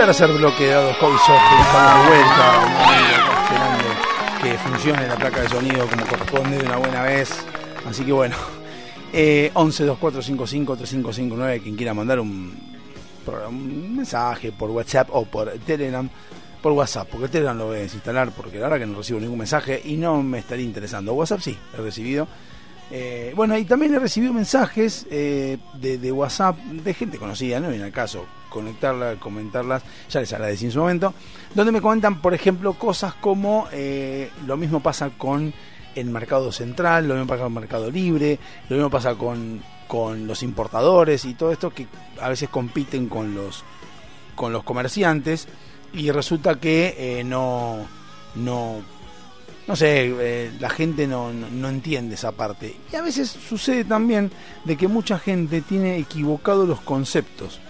Tercer bloque de Dados Hobby Soft, estamos vuelta, que funcione la placa de sonido como corresponde de una buena vez. Así que bueno, eh, 11 2455 3559, quien quiera mandar un, mensaje por WhatsApp o por Telegram, por WhatsApp, porque Telegram lo voy a desinstalar porque la verdad que no recibo ningún mensaje y no me estaría interesando. WhatsApp sí, he recibido. Eh, bueno, y también he recibido mensajes eh, de, de WhatsApp de gente conocida, no viene al caso conectarla, comentarlas, ya les agradecí en su momento, donde me comentan, por ejemplo, cosas como eh, lo mismo pasa con el mercado central, lo mismo pasa con el mercado libre, lo mismo pasa con, con los importadores y todo esto que a veces compiten con los, con los comerciantes y resulta que eh, no, no, no sé, eh, la gente no, no, no entiende esa parte. Y a veces sucede también de que mucha gente tiene equivocados los conceptos.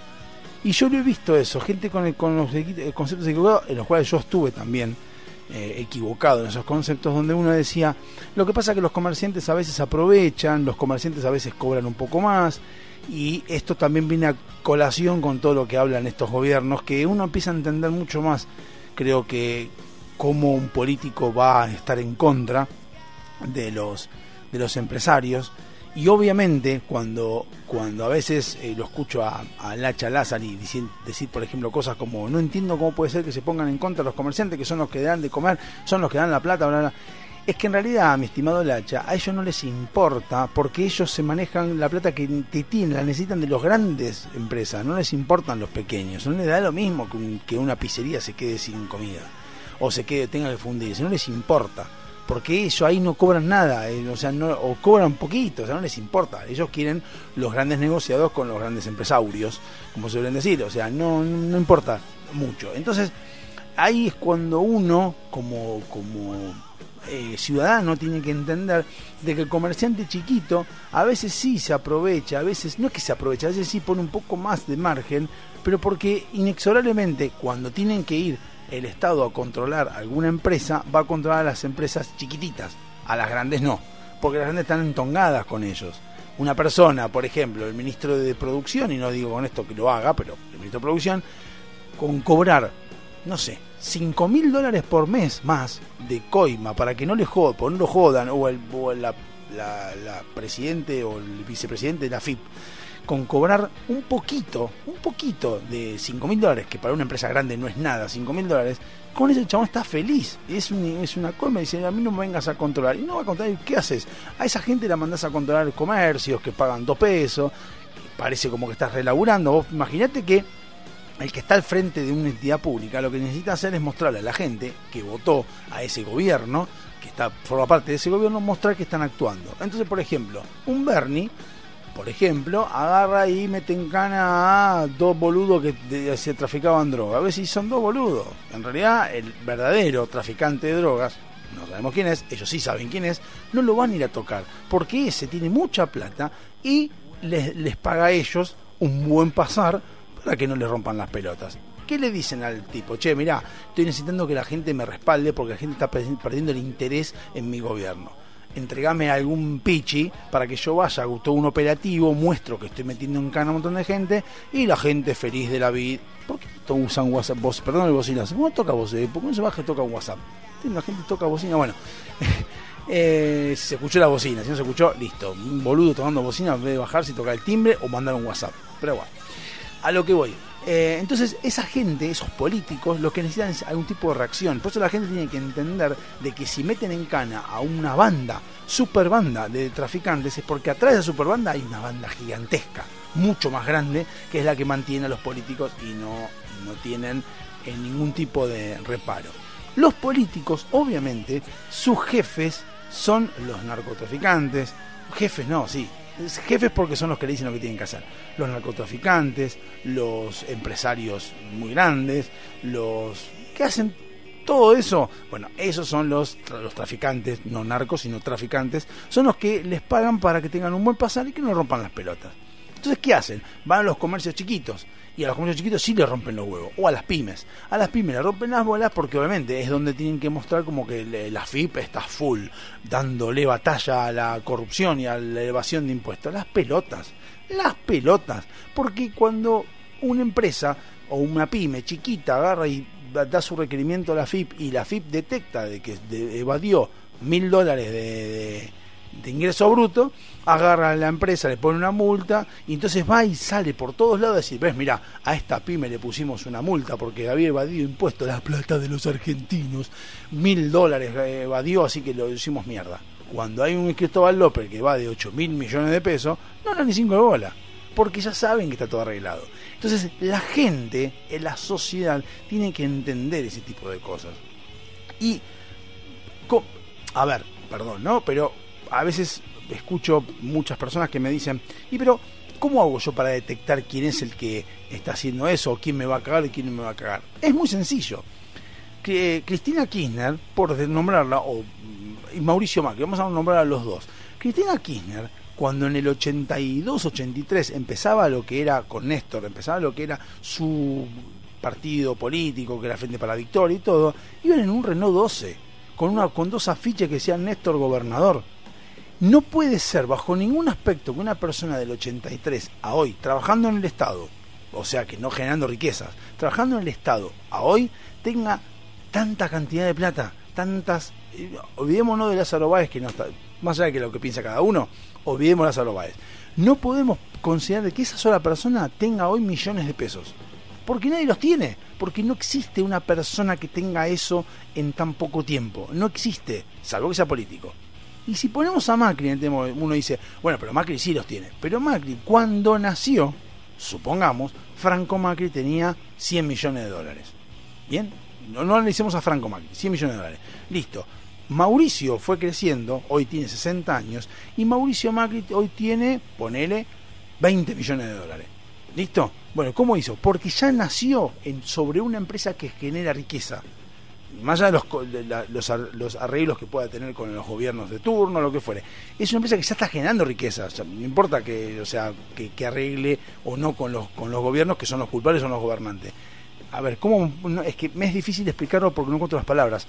Y yo lo he visto eso, gente con, el- con los eh, conceptos equivocados, en los cuales yo estuve también eh, equivocado en esos conceptos, donde uno decía, lo que pasa es que los comerciantes a veces aprovechan, los comerciantes a veces cobran un poco más, y esto también viene a colación con todo lo que hablan estos gobiernos, que uno empieza a entender mucho más, creo que, cómo un político va a estar en contra de los, de los empresarios. Y obviamente cuando, cuando a veces eh, lo escucho a, a Lacha Lázari decir, decir, por ejemplo, cosas como no entiendo cómo puede ser que se pongan en contra los comerciantes, que son los que dan de comer, son los que dan la plata, bla, bla. Es que en realidad, mi estimado Lacha, a ellos no les importa porque ellos se manejan la plata que tienen, la necesitan de los grandes empresas, no les importan los pequeños, no les da lo mismo que, un- que una pizzería se quede sin comida o se quede, tenga que fundirse, no les importa porque ellos ahí no cobran nada, eh, o sea, no, o cobran poquito, o sea, no les importa. Ellos quieren los grandes negociados con los grandes empresarios, como suelen decir, o sea, no, no importa mucho. Entonces, ahí es cuando uno, como, como eh, ciudadano, tiene que entender de que el comerciante chiquito a veces sí se aprovecha, a veces no es que se aprovecha, a veces sí pone un poco más de margen, pero porque inexorablemente cuando tienen que ir el Estado a controlar alguna empresa, va a controlar a las empresas chiquititas, a las grandes no, porque las grandes están entongadas con ellos. Una persona, por ejemplo, el ministro de Producción, y no digo con esto que lo haga, pero el ministro de Producción, con cobrar, no sé, 5 mil dólares por mes más de coima para que no le jodan, por no lo jodan, o el, la presidente o el vicepresidente de la FIP, con cobrar un poquito, un poquito de 5 mil dólares, que para una empresa grande no es nada, 5 mil dólares, con eso el chabón está feliz. Es, un- es una coima, dice, a mí no me vengas a controlar. Y no va a controlar, ¿qué haces? A esa gente la mandás a controlar comercios que pagan dos pesos, parece como que estás relaburando. Vos imaginate que el que está al frente de una entidad pública lo que necesita hacer es mostrarle a la gente que votó a ese gobierno, que está forma parte de ese gobierno, mostrar que están actuando. Entonces, por ejemplo, un Bernie, por ejemplo, agarra y mete en cana a dos boludos que se traficaban droga. A ver si son dos boludos. En realidad, el verdadero traficante de drogas, no sabemos quién es, ellos sí saben quién es, no lo van a ir a tocar, porque ese tiene mucha plata y les, les paga a ellos un buen pasar para que no les rompan las pelotas. ¿Qué le dicen al tipo? Che, mirá, estoy necesitando que la gente me respalde porque la gente está perdi- perdiendo el interés en mi gobierno. Entregame algún pichi para que yo vaya, todo un operativo, muestro que estoy metiendo en cana a un montón de gente y la gente feliz de la vida. ¿Por qué usan WhatsApp? Vos, perdón el bocinazo. ¿Cómo toca vos? eh? ¿Por qué no se baja y toca WhatsApp? La gente toca bocina. Bueno, [laughs] eh, se escuchó la bocina. Si no se escuchó, listo. Un boludo tomando bocina en vez de bajarse y tocar el timbre o mandar un WhatsApp. Pero bueno, a lo que voy. Eh, entonces, esa gente, esos políticos, lo que necesitan es algún tipo de reacción. Por eso la gente tiene que entender de que si meten en cana a una banda, super banda de traficantes, es porque atrás de la super banda hay una banda gigantesca, mucho más grande, que es la que mantiene a los políticos y no, no tienen eh, ningún tipo de reparo. Los políticos, obviamente, sus jefes son los narcotraficantes. Jefes no, sí. Es Jefes porque son los que le dicen lo que tienen que hacer. Los narcotraficantes, los empresarios muy grandes, los que hacen todo eso. Bueno, esos son los, los traficantes, no narcos, sino traficantes. Son los que les pagan para que tengan un buen pasar y que no rompan las pelotas. Entonces, ¿qué hacen? Van a los comercios chiquitos. Y a los comercios chiquitos sí les rompen los huevos. O a las pymes. A las pymes le rompen las bolas porque obviamente es donde tienen que mostrar como que le- la FIP está full, dándole batalla a la corrupción y a la evasión de impuestos. Las pelotas. Las pelotas. Porque cuando una empresa o una pyme chiquita agarra y da su requerimiento a la FIP y la FIP detecta de que evadió mil dólares de- de ingreso bruto, agarra a la empresa, le pone una multa y entonces va y sale por todos lados a decir, ves, mira, a esta pyme le pusimos una multa porque había evadido impuestos, la plata de los argentinos, mil dólares eh, evadió, así que lo hicimos mierda. Cuando hay un Cristóbal López que va de 8 mil millones de pesos, no dan ni cinco de bola, porque ya saben que está todo arreglado. Entonces, la gente, en la sociedad, tiene que entender ese tipo de cosas. Y, a ver, perdón, ¿no? Pero a veces escucho muchas personas que me dicen, y pero, ¿cómo hago yo para detectar quién es el que está haciendo eso, o quién me va a cagar y quién no me va a cagar? Es muy sencillo. Que Cristina Kirchner, por nombrarla, o mm, y Mauricio Macri, vamos a nombrar a los dos. Cristina Kirchner, cuando en el 82-83 empezaba lo que era con Néstor, empezaba lo que era su partido político, que era Frente para la Victoria y todo, iban en un Renault 12, con, una, con dos afiches que decían Néstor gobernador. No puede ser bajo ningún aspecto que una persona del 83 a hoy, trabajando en el Estado, o sea que no generando riquezas, trabajando en el Estado a hoy, tenga tanta cantidad de plata, tantas... eh, olvidémonos de Lázaro Báez, que no está, más allá de lo que piensa cada uno, olvidemos de Lázaro Báez. No podemos considerar que esa sola persona tenga hoy millones de pesos. Porque nadie los tiene. Porque no existe una persona que tenga eso en tan poco tiempo. No existe, salvo que sea político. Y si ponemos a Macri en uno dice, bueno, pero Macri sí los tiene. Pero Macri, cuando nació, supongamos, Franco Macri tenía 100 millones de dólares. ¿Bien? No, no analicemos a Franco Macri, 100 millones de dólares. Listo. Mauricio fue creciendo, hoy tiene 60 años, y Mauricio Macri hoy tiene, ponele, 20 millones de dólares. ¿Listo? Bueno, ¿cómo hizo? Porque ya nació en, sobre una empresa que genera riqueza. Más allá de los, de la- los, ar- los arreglos que pueda tener con los gobiernos de turno, lo que fuere. Es una empresa que ya está generando riqueza. No importa que, o sea, que, que arregle o no con los, con los gobiernos que son los culpables, son los gobernantes. A ver, ¿cómo? no, es que me es difícil explicarlo porque no encuentro las palabras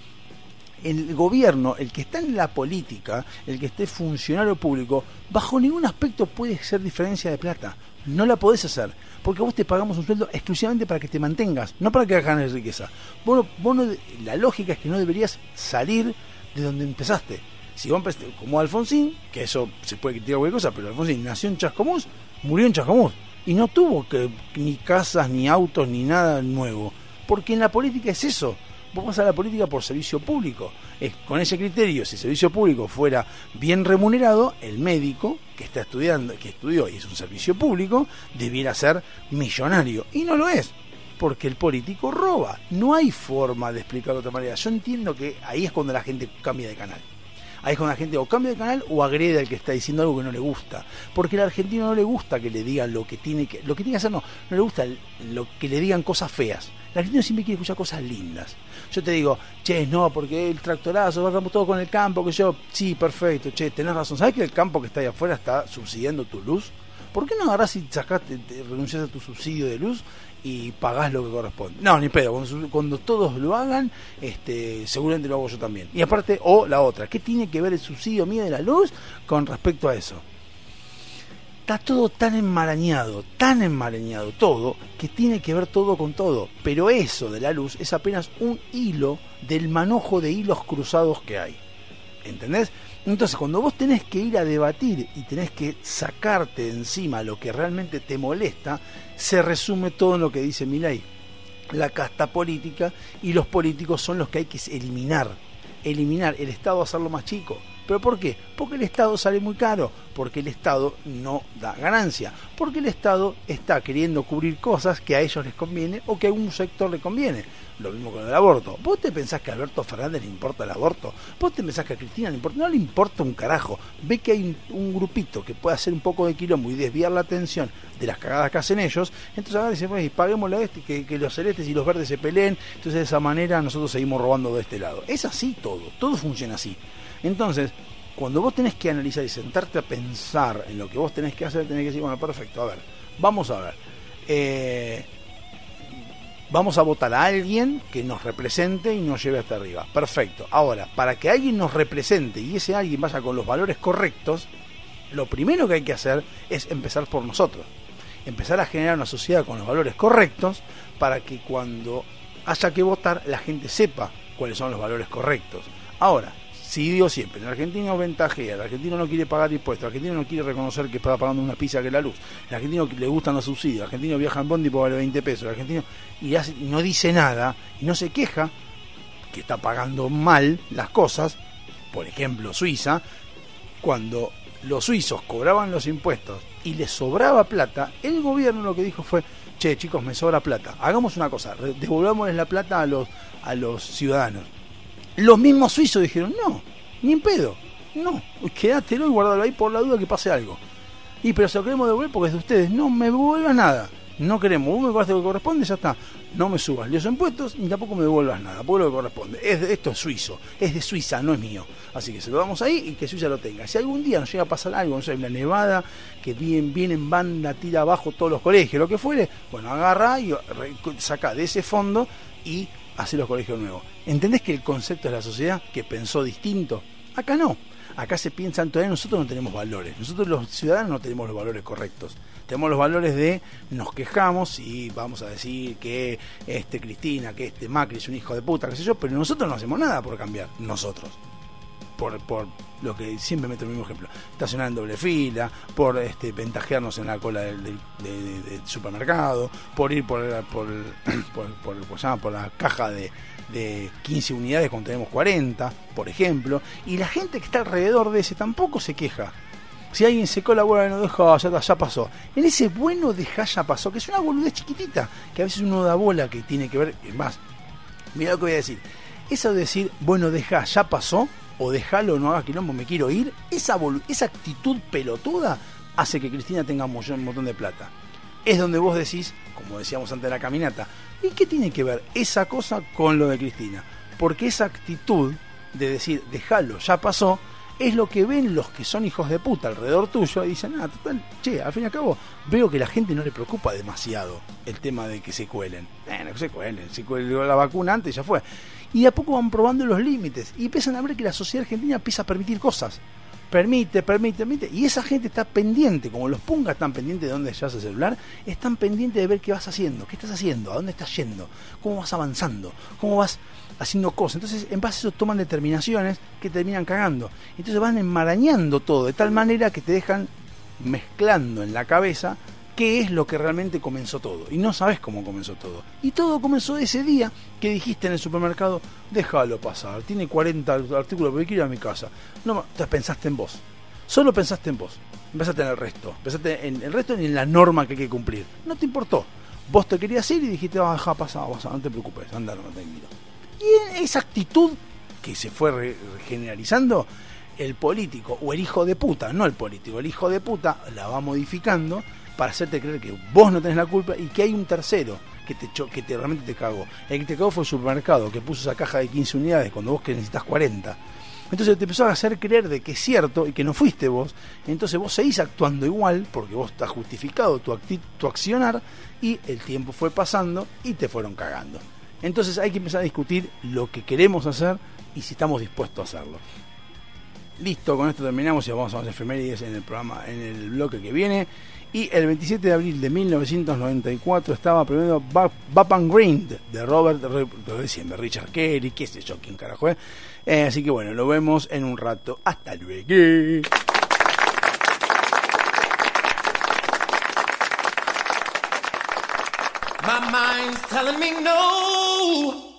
el gobierno, el que está en la política, el que esté funcionario público, bajo ningún aspecto puede ser diferencia de plata. No la podés hacer. Porque vos te pagamos un sueldo exclusivamente para que te mantengas, no para que ganes riqueza. Vos, vos no- la lógica es que no deberías salir de donde empezaste. Si vos empezaste como Alfonsín, que eso se puede criticar cualquier cosa, pero Alfonsín nació en Chascomús, murió en Chascomús. Y no tuvo que, ni casas, ni autos, ni nada nuevo. Porque en la política es eso. Vos a la política por servicio público. Es, con ese criterio, si el servicio público fuera bien remunerado, el médico que está estudiando, que estudió y es un servicio público, debiera ser millonario. Y no lo es. Porque el político roba. No hay forma de explicarlo de otra manera. Yo entiendo que ahí es cuando la gente cambia de canal. Ahí es cuando la gente o cambia de canal o agrede al que está diciendo algo que no le gusta. Porque al argentino no le gusta que le digan lo que tiene que, lo que tiene que hacer, no, no le gusta lo que le digan cosas feas. El argentino siempre quiere escuchar cosas lindas. Yo te digo, che, no, porque el tractorazo, vamos todo con el campo, que yo, sí, perfecto, che, tenés razón. ¿Sabes que el campo que está ahí afuera está subsidiando tu luz? ¿Por qué no agarrás y sacaste, te renuncias a tu subsidio de luz y pagás lo que corresponde? No, ni pedo, cuando, cuando todos lo hagan, este, seguramente lo hago yo también. Y aparte, o la otra, ¿qué tiene que ver el subsidio mío de la luz con respecto a eso? Está todo tan enmarañado, tan enmarañado todo, que tiene que ver todo con todo. Pero eso de la luz es apenas un hilo del manojo de hilos cruzados que hay. ¿Entendés? Entonces, cuando vos tenés que ir a debatir y tenés que sacarte de encima lo que realmente te molesta, se resume todo en lo que dice Milei. La casta política y los políticos son los que hay que eliminar. Eliminar el Estado, hacerlo más chico. ¿Pero por qué? Porque el Estado sale muy caro, porque el Estado no da ganancia, porque el Estado está queriendo cubrir cosas que a ellos les conviene o que a un sector le conviene. Lo mismo con el aborto. ¿Vos te pensás que a Alberto Fernández le importa el aborto? ¿Vos te pensás que a Cristina le importa? No le importa un carajo. Ve que hay un, grupito que puede hacer un poco de quilombo y desviar la atención de las cagadas que hacen ellos. Entonces ahora dicen, pues, paguémosle a este, que, que los celestes y los verdes se peleen. Entonces de esa manera nosotros seguimos robando de este lado. Es así todo. Todo funciona así. Entonces, cuando vos tenés que analizar y sentarte a pensar en lo que vos tenés que hacer, tenés que decir, bueno, perfecto, a ver, vamos a ver. Eh, vamos a votar a alguien que nos represente y nos lleve hasta arriba. Perfecto. Ahora, para que alguien nos represente y ese alguien vaya con los valores correctos, lo primero que hay que hacer es empezar por nosotros. Empezar a generar una sociedad con los valores correctos para que cuando haya que votar la gente sepa cuáles son los valores correctos. Ahora, si digo siempre, el argentino ventajea, el argentino no quiere pagar impuestos, el argentino no quiere reconocer que está pagando una pizza que la luz, el argentino le gustan los subsidios, el argentino viaja en bondi por vale 20 pesos, el argentino y, hace- no dice nada y no se queja que está pagando mal las cosas, por ejemplo Suiza, cuando los suizos cobraban los impuestos y les sobraba plata, el gobierno lo que dijo fue, che chicos, me sobra plata, hagamos una cosa, devolvámosles la plata a los, a los ciudadanos. Los mismos suizos dijeron, no, ni en pedo, no, quédatelo y guardalo ahí por la duda que pase algo. Y pero se lo queremos devolver porque es de ustedes, no me devuelvas nada. No queremos, vos me cobraste lo que corresponde, ya está. No me subas los impuestos ni tampoco me devuelvas nada, es lo que corresponde. Es de- esto es suizo, es de Suiza, no es mío. Así que se lo damos ahí y que Suiza lo tenga. Si algún día nos llega a pasar algo, no sé, una nevada, que viene, viene en banda, tira abajo todos los colegios, lo que fuere, bueno, agarra y saca de ese fondo y hace los colegios nuevos. ¿Entendés que el concepto de la sociedad que pensó distinto? Acá no. Acá se piensan todavía nosotros no tenemos valores. Nosotros los ciudadanos no tenemos los valores correctos. Tenemos los valores de nos quejamos y vamos a decir que este Cristina, que este Macri es un hijo de puta, qué sé yo, pero nosotros no hacemos nada por cambiar. Nosotros por, lo que siempre meto el mismo ejemplo, estacionar en doble fila, por este, ventajearnos en la cola del, del- de- de- del supermercado, por ir por, por, [clears throat] por, por- ¿cómo se por la caja de, de 15 unidades cuando tenemos 40, por ejemplo, y la gente que está alrededor de ese tampoco se queja. Si alguien secó la bola no deja, ya pasó. En ese bueno deja ya pasó, que es una boludez chiquitita, que a veces uno da bola que tiene que ver, es más, Mira lo que voy a decir. Eso de decir, bueno, deja, ya pasó, o dejalo, no hagas quilombo, me quiero ir, esa, esa actitud pelotuda hace que Cristina tenga un montón, de plata. Es donde vos decís, como decíamos antes de la caminata, ¿y qué tiene que ver esa cosa con lo de Cristina? Porque esa actitud de decir, déjalo, ya pasó, es lo que ven los que son hijos de puta alrededor tuyo y dicen, ah, total, che, al fin y al cabo, veo que la gente no le preocupa demasiado el tema de que se cuelen. Bueno, que se cuelen, se cueló la vacuna antes y ya fue. Y de a poco van probando los límites y empiezan a ver que la sociedad argentina empieza a permitir cosas. Permite, permite, permite. Y esa gente está pendiente, como los pungas están pendientes de dónde llevas el celular, están pendientes de ver qué vas haciendo, qué estás haciendo, a dónde estás yendo, cómo vas avanzando, cómo vas haciendo cosas. Entonces, en base a eso toman determinaciones que terminan cagando. Entonces van enmarañando todo de tal manera que te dejan mezclando en la cabeza qué es lo que realmente comenzó todo. Y no sabes cómo comenzó todo. Y todo comenzó ese día que dijiste en el supermercado, déjalo pasar, tiene 40 artículos, pero quiero ir a mi casa. No, te pensaste en vos. Solo pensaste en vos. Pensaste en el resto. Pensaste en el resto y en la norma que hay que cumplir. No te importó. Vos te querías ir y dijiste, ah, deja pasar, pasar, no te preocupes, anda, no tranquilo. Y en esa actitud que se fue generalizando, el político o el hijo de puta, no el político, el hijo de puta la va modificando para hacerte creer que vos no tenés la culpa y que hay un tercero que te, que te realmente te cagó. El que te cagó fue el supermercado que puso esa caja de 15 unidades cuando vos que necesitas 40. Entonces te empezó a hacer creer de que es cierto y que no fuiste vos. Entonces vos seguís actuando igual porque vos estás justificado tu, tu accionar y el tiempo fue pasando y te fueron cagando. Entonces hay que empezar a discutir lo que queremos hacer y si estamos dispuestos a hacerlo. Listo, con esto terminamos y vamos a las efemérides en el programa, en el bloque que viene. Y el 27 de abril de 1994 estaba primero Bap and Grind de Robert, de Richard Kelly, qué sé yo, quién carajo es. Eh, así que bueno, lo vemos en un rato. Hasta luego. My mind's telling me no.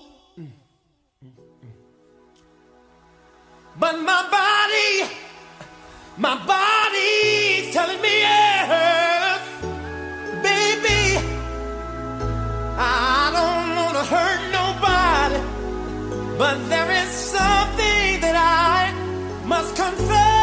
But my body, my body's telling me yes. Baby, I don't want to hurt nobody. But there is something that I must confess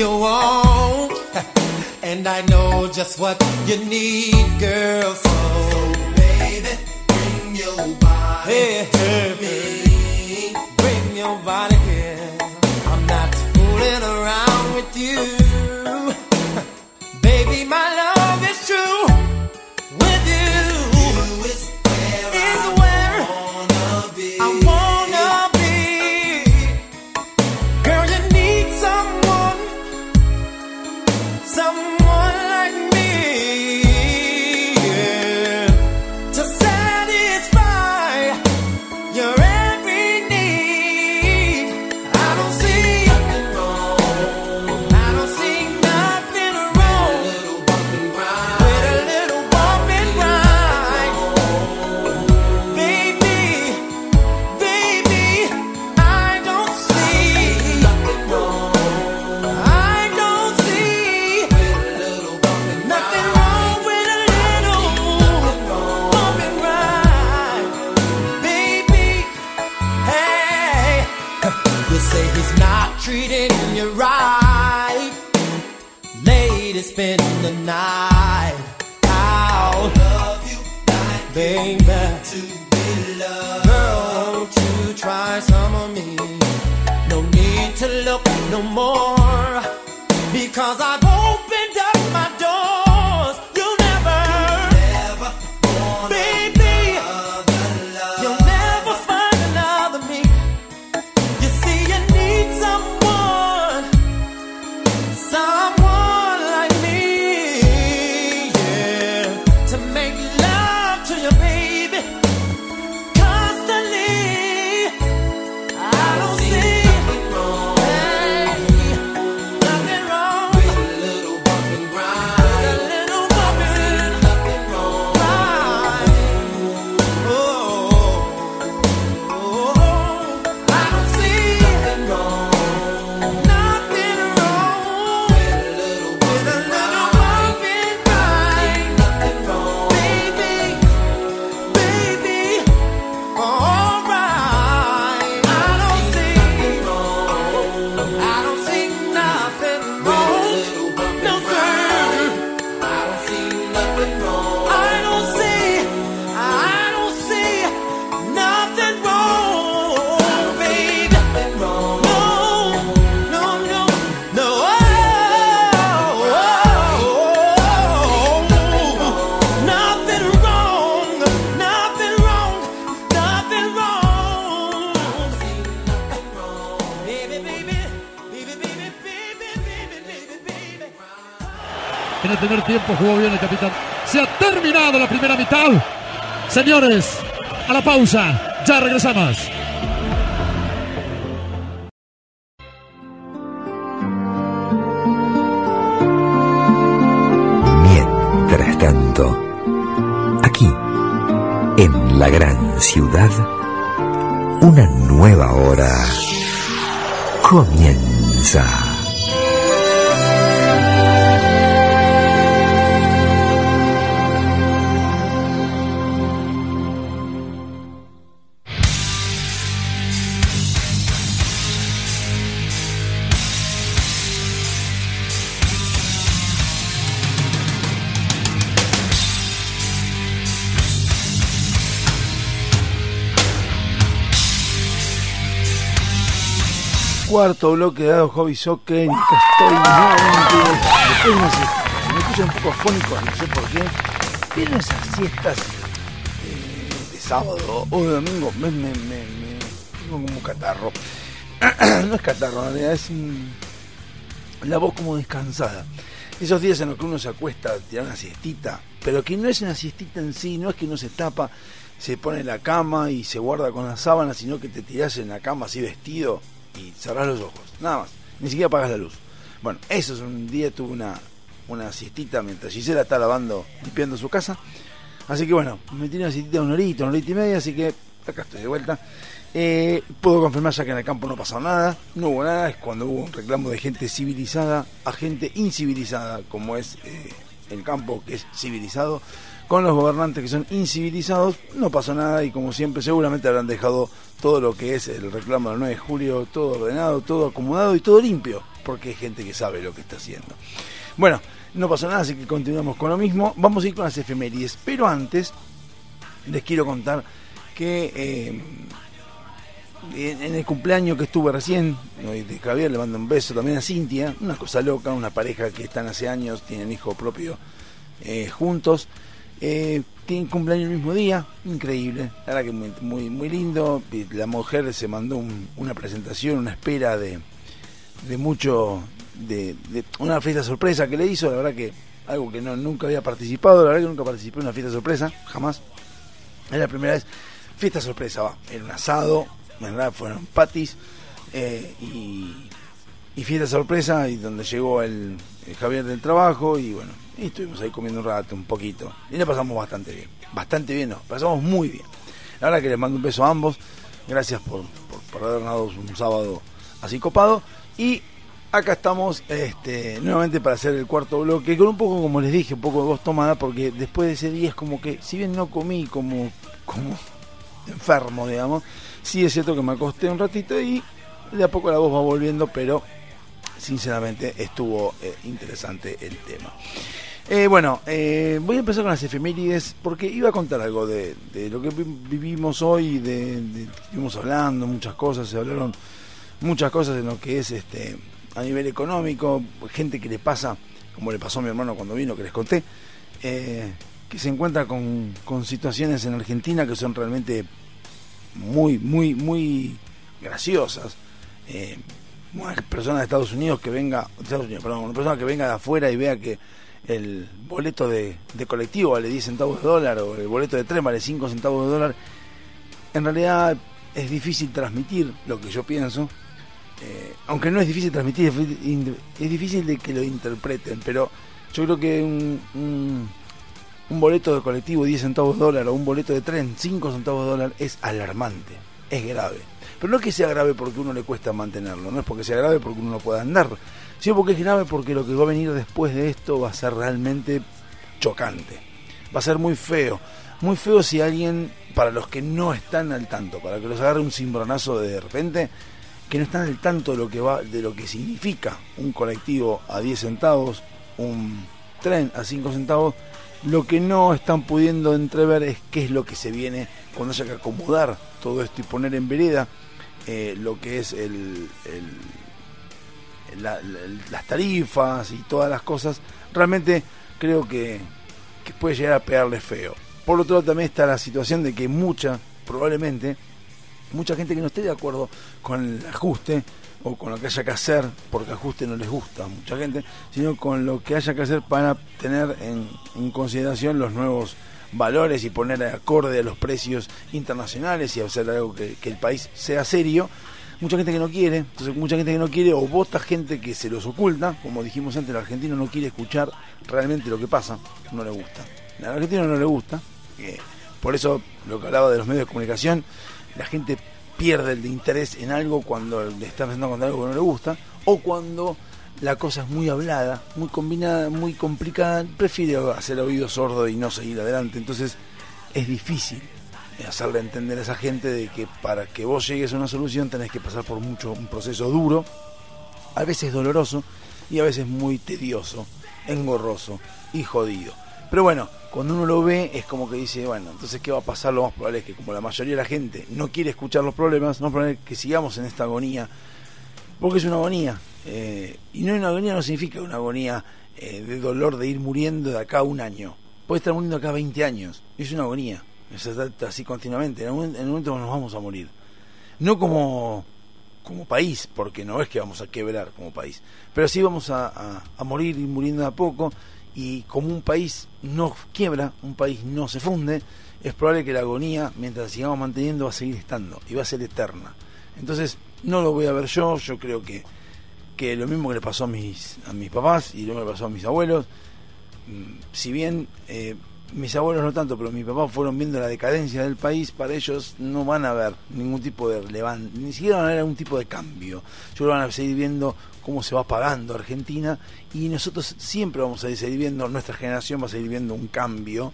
you want, [laughs] and I know just what you need, girl. So, baby, bring your body to me. Bring your body here. I'm not fooling around with you, [laughs] baby. My love is true. Mitad. Señores, a la pausa. Ya regresamos. Mientras tanto, aquí, en la gran ciudad, una nueva hora comienza. Cuarto bloque de Dado Hobby Soccer. y acá estoy nuevamente. Después de me escucha un poco afónico, no sé por qué. Vienen esas siestas eh, de sábado o de domingo. Me, me, me, me- tengo como catarro. [clears throat] no es catarro, en realidad es un- la voz como descansada. Esos días en los que uno se acuesta a tirar una siestita, pero que no es una siestita en sí, no es que uno se tapa, se pone en la cama y se guarda con la sábana, sino que te tirás en la cama así vestido y cerrás los ojos, nada más, ni siquiera apagas la luz. Bueno, eso es un día tuve una, una siestita mientras Gisela está lavando, limpiando su casa. Así que bueno, me tiré una siestita de una horita, una horita y media, así que acá estoy de vuelta. Eh, puedo confirmar ya que en el campo no pasó nada, no hubo nada, es cuando hubo un reclamo de gente civilizada a gente incivilizada, como es eh, el campo que es civilizado, con los gobernantes que son incivilizados, no pasó nada y como siempre seguramente habrán dejado todo lo que es el reclamo del 9 de julio, todo ordenado, todo acomodado y todo limpio, porque hay gente que sabe lo que está haciendo. Bueno, no pasó nada, así que continuamos con lo mismo. Vamos a ir con las efemérides, pero antes les quiero contar que eh, en, el cumpleaños que estuve recién, de Javier, le mando un beso también a Cintia, una cosa loca, una pareja que están hace años, tienen hijo propio eh, juntos. Eh, tienen cumpleaños el mismo día, increíble, la verdad que muy, muy, lindo. La mujer se mandó un- una presentación, una espera de, de mucho, de, una fiesta sorpresa que le hizo, la verdad que algo que no, nunca había participado, la verdad que nunca participé en una fiesta sorpresa, jamás. Es la primera vez. Fiesta sorpresa, va. Era un asado, verdad fueron patis eh, y, y fiesta sorpresa y donde llegó el Javier del trabajo y bueno, y estuvimos ahí comiendo un rato, un poquito. Y la pasamos bastante bien. Bastante bien, no, pasamos muy bien. La verdad que les mando un beso a ambos. Gracias por, por, por habernos dado un sábado así copado. Y acá estamos este, nuevamente para hacer el cuarto bloque, con un poco, como les dije, un poco de voz tomada, porque después de ese día es como que, si bien no comí como, como enfermo, digamos, sí es cierto que me acosté un ratito y de a poco la voz va volviendo, pero sinceramente estuvo eh, interesante el tema. Eh, bueno, eh, voy a empezar con las efemérides porque iba a contar algo de, lo que vi- vivimos hoy, de, de estuvimos hablando muchas cosas, se hablaron muchas cosas en lo que es este a nivel económico, gente que le pasa, como le pasó a mi hermano cuando vino, que les conté, eh, que se encuentra con, situaciones en Argentina que son realmente muy, muy, muy graciosas. Eh, una persona de Estados Unidos que venga, Estados Unidos, perdón, una persona que venga de afuera y vea que el boleto de, de colectivo vale 10 centavos de dólar o el boleto de tren vale 5 centavos de dólar, en realidad es difícil transmitir lo que yo pienso. Eh, aunque no es difícil transmitir, es, difícil de que lo interpreten, pero yo creo que un, un, un boleto de colectivo 10 centavos de dólar o un boleto de tren 5 centavos de dólar es alarmante, es grave. Pero no es que sea grave porque uno le cuesta mantenerlo, no es porque sea grave porque uno no pueda andar, sino porque es grave porque lo que va a venir después de esto va a ser realmente chocante. Va a ser muy feo. Muy feo si alguien, para los que no están al tanto, para que los agarre un cimbronazo de repente, que no están al tanto de lo que va, de lo que significa un colectivo a 10 centavos, un tren a 5 centavos, lo que no están pudiendo entrever es qué es lo que se viene cuando haya que acomodar todo esto y poner en vereda eh, lo que es el, el- la- la- las tarifas y todas las cosas, realmente creo que, que puede llegar a pegarle feo. Por otro lado también está la situación de que mucha, probablemente, mucha gente que no esté de acuerdo con el ajuste o con lo que haya que hacer, porque ajuste no les gusta a mucha gente, sino con lo que haya que hacer para tener en, consideración los nuevos valores y poner acorde a los precios internacionales y hacer algo que el país sea serio. Mucha gente que no quiere, entonces mucha gente que no quiere o vota gente que se los oculta, como dijimos antes, el argentino no quiere escuchar realmente lo que pasa, no le gusta. Al argentino no le gusta, eh, por eso lo que hablaba de los medios de comunicación, la gente pierde el interés en algo cuando le está pensando con algo que no le gusta o cuando la cosa es muy hablada, muy combinada, muy complicada, prefiere hacer oído sordo y no seguir adelante. Entonces es difícil hacerle entender a esa gente de que para que vos llegues a una solución tenés que pasar por mucho un proceso duro, a veces doloroso y a veces muy tedioso, engorroso y jodido. Pero bueno, cuando uno lo ve es como que dice, bueno, entonces ¿qué va a pasar? Lo más probable es que como la mayoría de la gente no quiere escuchar los problemas, no probable es que sigamos en esta agonía, porque es una agonía. eh, y no una agonía no significa una agonía eh, de dolor de ir muriendo de acá a un año. Puede estar muriendo acá a 20 años. Es una agonía. Estar así continuamente. En algún, en algún momento nos vamos a morir. No como, como país, porque no es que vamos a quebrar como país, pero sí vamos a, a- morir y muriendo de a poco. Y como un país no quiebra, un país no se funde, es probable que la agonía, mientras sigamos manteniendo, va a seguir estando y va a ser eterna. Entonces, no lo voy a ver yo, yo creo que, que lo mismo que le pasó a mis, a mis papás y lo mismo que le pasó a mis abuelos, mm, si bien eh, mis abuelos no tanto, pero mis papás fueron viendo la decadencia del país, para ellos no van a ver ningún tipo de relevancia, ni siquiera van a ver algún tipo de cambio. Yo van a seguir viendo cómo se va pagando Argentina y nosotros siempre vamos a seguir viendo, nuestra generación va a seguir viendo un cambio,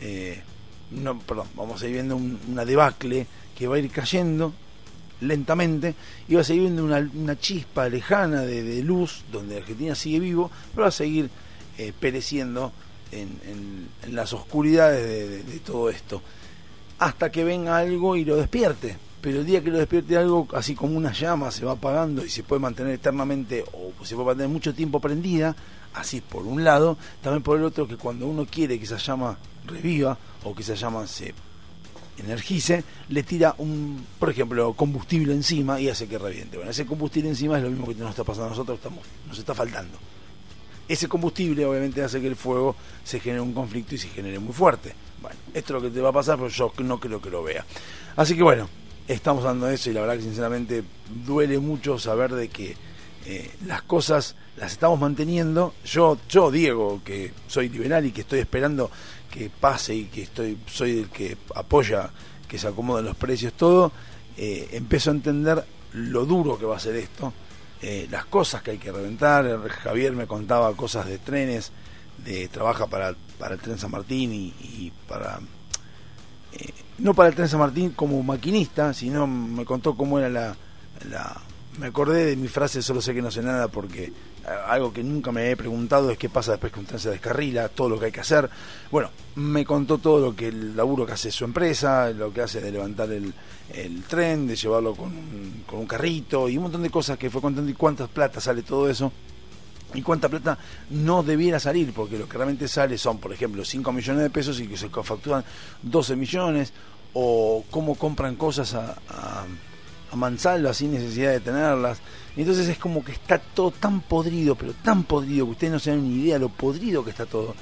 eh, no, perdón, vamos a seguir viendo un- una debacle que va a ir cayendo lentamente y va a seguir viendo una, una chispa lejana de, de luz donde Argentina sigue vivo, pero va a seguir eh, pereciendo en, las oscuridades de, de- de todo esto. Hasta que venga algo y lo despierte. Pero el día que lo despierte algo, así como una llama, se va apagando y se puede mantener eternamente o se puede mantener mucho tiempo prendida, así por un lado, también por el otro que cuando uno quiere que esa llama reviva o que esa llama se energice, le tira un, por ejemplo, combustible encima y hace que reviente. Bueno, ese combustible encima es lo mismo que nos está pasando a nosotros, estamos, nos está faltando. Ese combustible obviamente hace que el fuego se genere un conflicto y se genere muy fuerte. Bueno, esto es lo que te va a pasar, pero yo no creo que lo vea. Así que bueno, estamos dando eso y la verdad que sinceramente duele mucho saber de que eh, las cosas las estamos manteniendo. Yo, yo Diego, que soy liberal y que estoy esperando que pase y que estoy, soy el que apoya que se acomoden los precios, todo, eh, empiezo a entender lo duro que va a ser esto, eh, las cosas que hay que reventar. Javier me contaba cosas de trenes, de trabaja para, para el tren San Martín y, y para eh, no para el tren San Martín como maquinista, sino me contó cómo era la, me acordé de mi frase, solo sé que no sé nada, porque eh, algo que nunca me he preguntado es qué pasa después que usted se descarrila, todo lo que hay que hacer. Bueno, me contó todo lo que el laburo que hace su empresa, lo que hace de levantar el, el tren, de llevarlo con un, con un carrito y un montón de cosas que fue contando y cuántas plata sale todo eso y cuánta plata no debiera salir, porque lo que realmente sale son, por ejemplo, 5 millones de pesos y que se facturan 12 millones, o cómo compran cosas a, a mansalva sin necesidad de tenerlas. Entonces es como que está todo tan podrido, pero tan podrido, que ustedes no se dan ni idea lo podrido que está todo,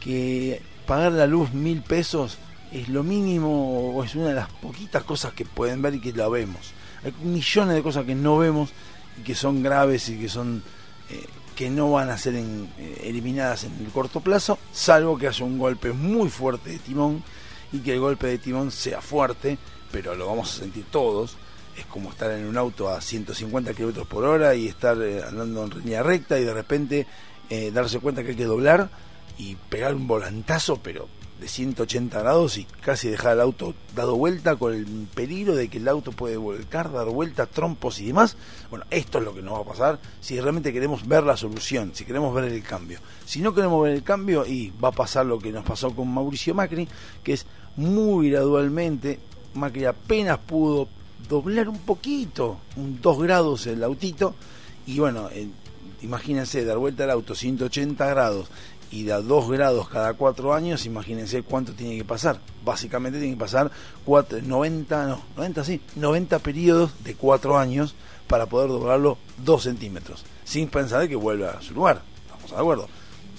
que pagar la luz mil pesos es lo mínimo, o es una de las poquitas cosas que pueden ver y que la vemos. Hay millones de cosas que no vemos y que son graves y que son... eh, que no van a ser en- eh, eliminadas en el corto plazo, salvo que haya un golpe muy fuerte de timón y que el golpe de timón sea fuerte, pero lo vamos a sentir todos. Es como estar en un auto a 150 kilómetros por hora y estar eh, andando en línea recta y de repente eh, darse cuenta que hay que doblar y pegar un volantazo, pero de 180 grados y casi dejar el auto dado vuelta con el peligro de que el auto puede volcar, dar vueltas, trompos y demás. Bueno, esto es lo que nos va a pasar si realmente queremos ver la solución, si queremos ver el cambio. Si no queremos ver el cambio, y va a pasar lo que nos pasó con Mauricio Macri, que es muy gradualmente, Macri apenas pudo doblar un poquito, un 2 grados el autito, y bueno, eh, imagínense dar vuelta al auto 180 grados y da 2 grados cada 4 años, imagínense cuánto tiene que pasar. Básicamente tiene que pasar cuatro, 90, no, 90 sí, 90 periodos de 4 años para poder doblarlo 2 centímetros, sin pensar que vuelva a su lugar. ¿Estamos de acuerdo?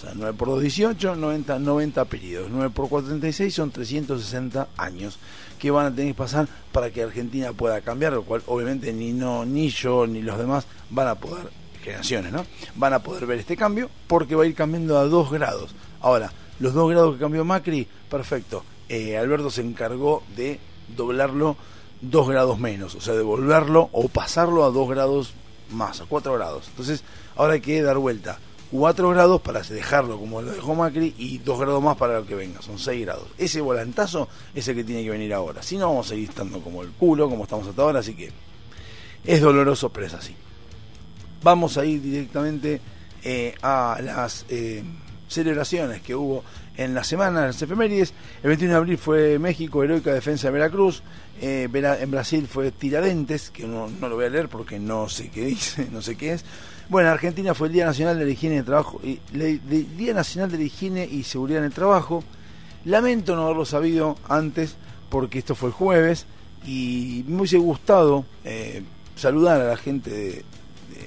Sea, 9 por 2, 18, 90, 90 periodos. 9 por 4, 36 son 360 años que van a tener que pasar para que Argentina pueda cambiar, lo cual obviamente ni no ni yo ni los demás van a poder generaciones, ¿no? Van a poder ver este cambio porque va a ir cambiando a 2 grados. Ahora, los 2 grados que cambió Macri, perfecto. Eh, Alberto se encargó de doblarlo 2 grados menos, o sea, devolverlo o pasarlo a 2 grados más, a 4 grados. Entonces, ahora hay que dar vuelta 4 grados para dejarlo como lo dejó Macri y 2 grados más para lo que venga, son 6 grados. Ese volantazo es el que tiene que venir ahora. Si no, vamos a seguir estando como el culo, como estamos hasta ahora, así que es doloroso, pero es así. Vamos a ir directamente eh, a las eh, celebraciones que hubo en la semana, en las efemérides. El 21 de abril fue México, heroica defensa de Veracruz. Eh, en Brasil fue Tiradentes, que no, no lo voy a leer porque no sé qué dice, [laughs] no sé qué es. Bueno, en Argentina fue el Día Nacional de la Higiene el Trabajo, y, de- Día Nacional de la Higiene y Seguridad en el Trabajo. Lamento no haberlo sabido antes porque esto fue el jueves y me hubiese gustado eh, saludar a la gente de,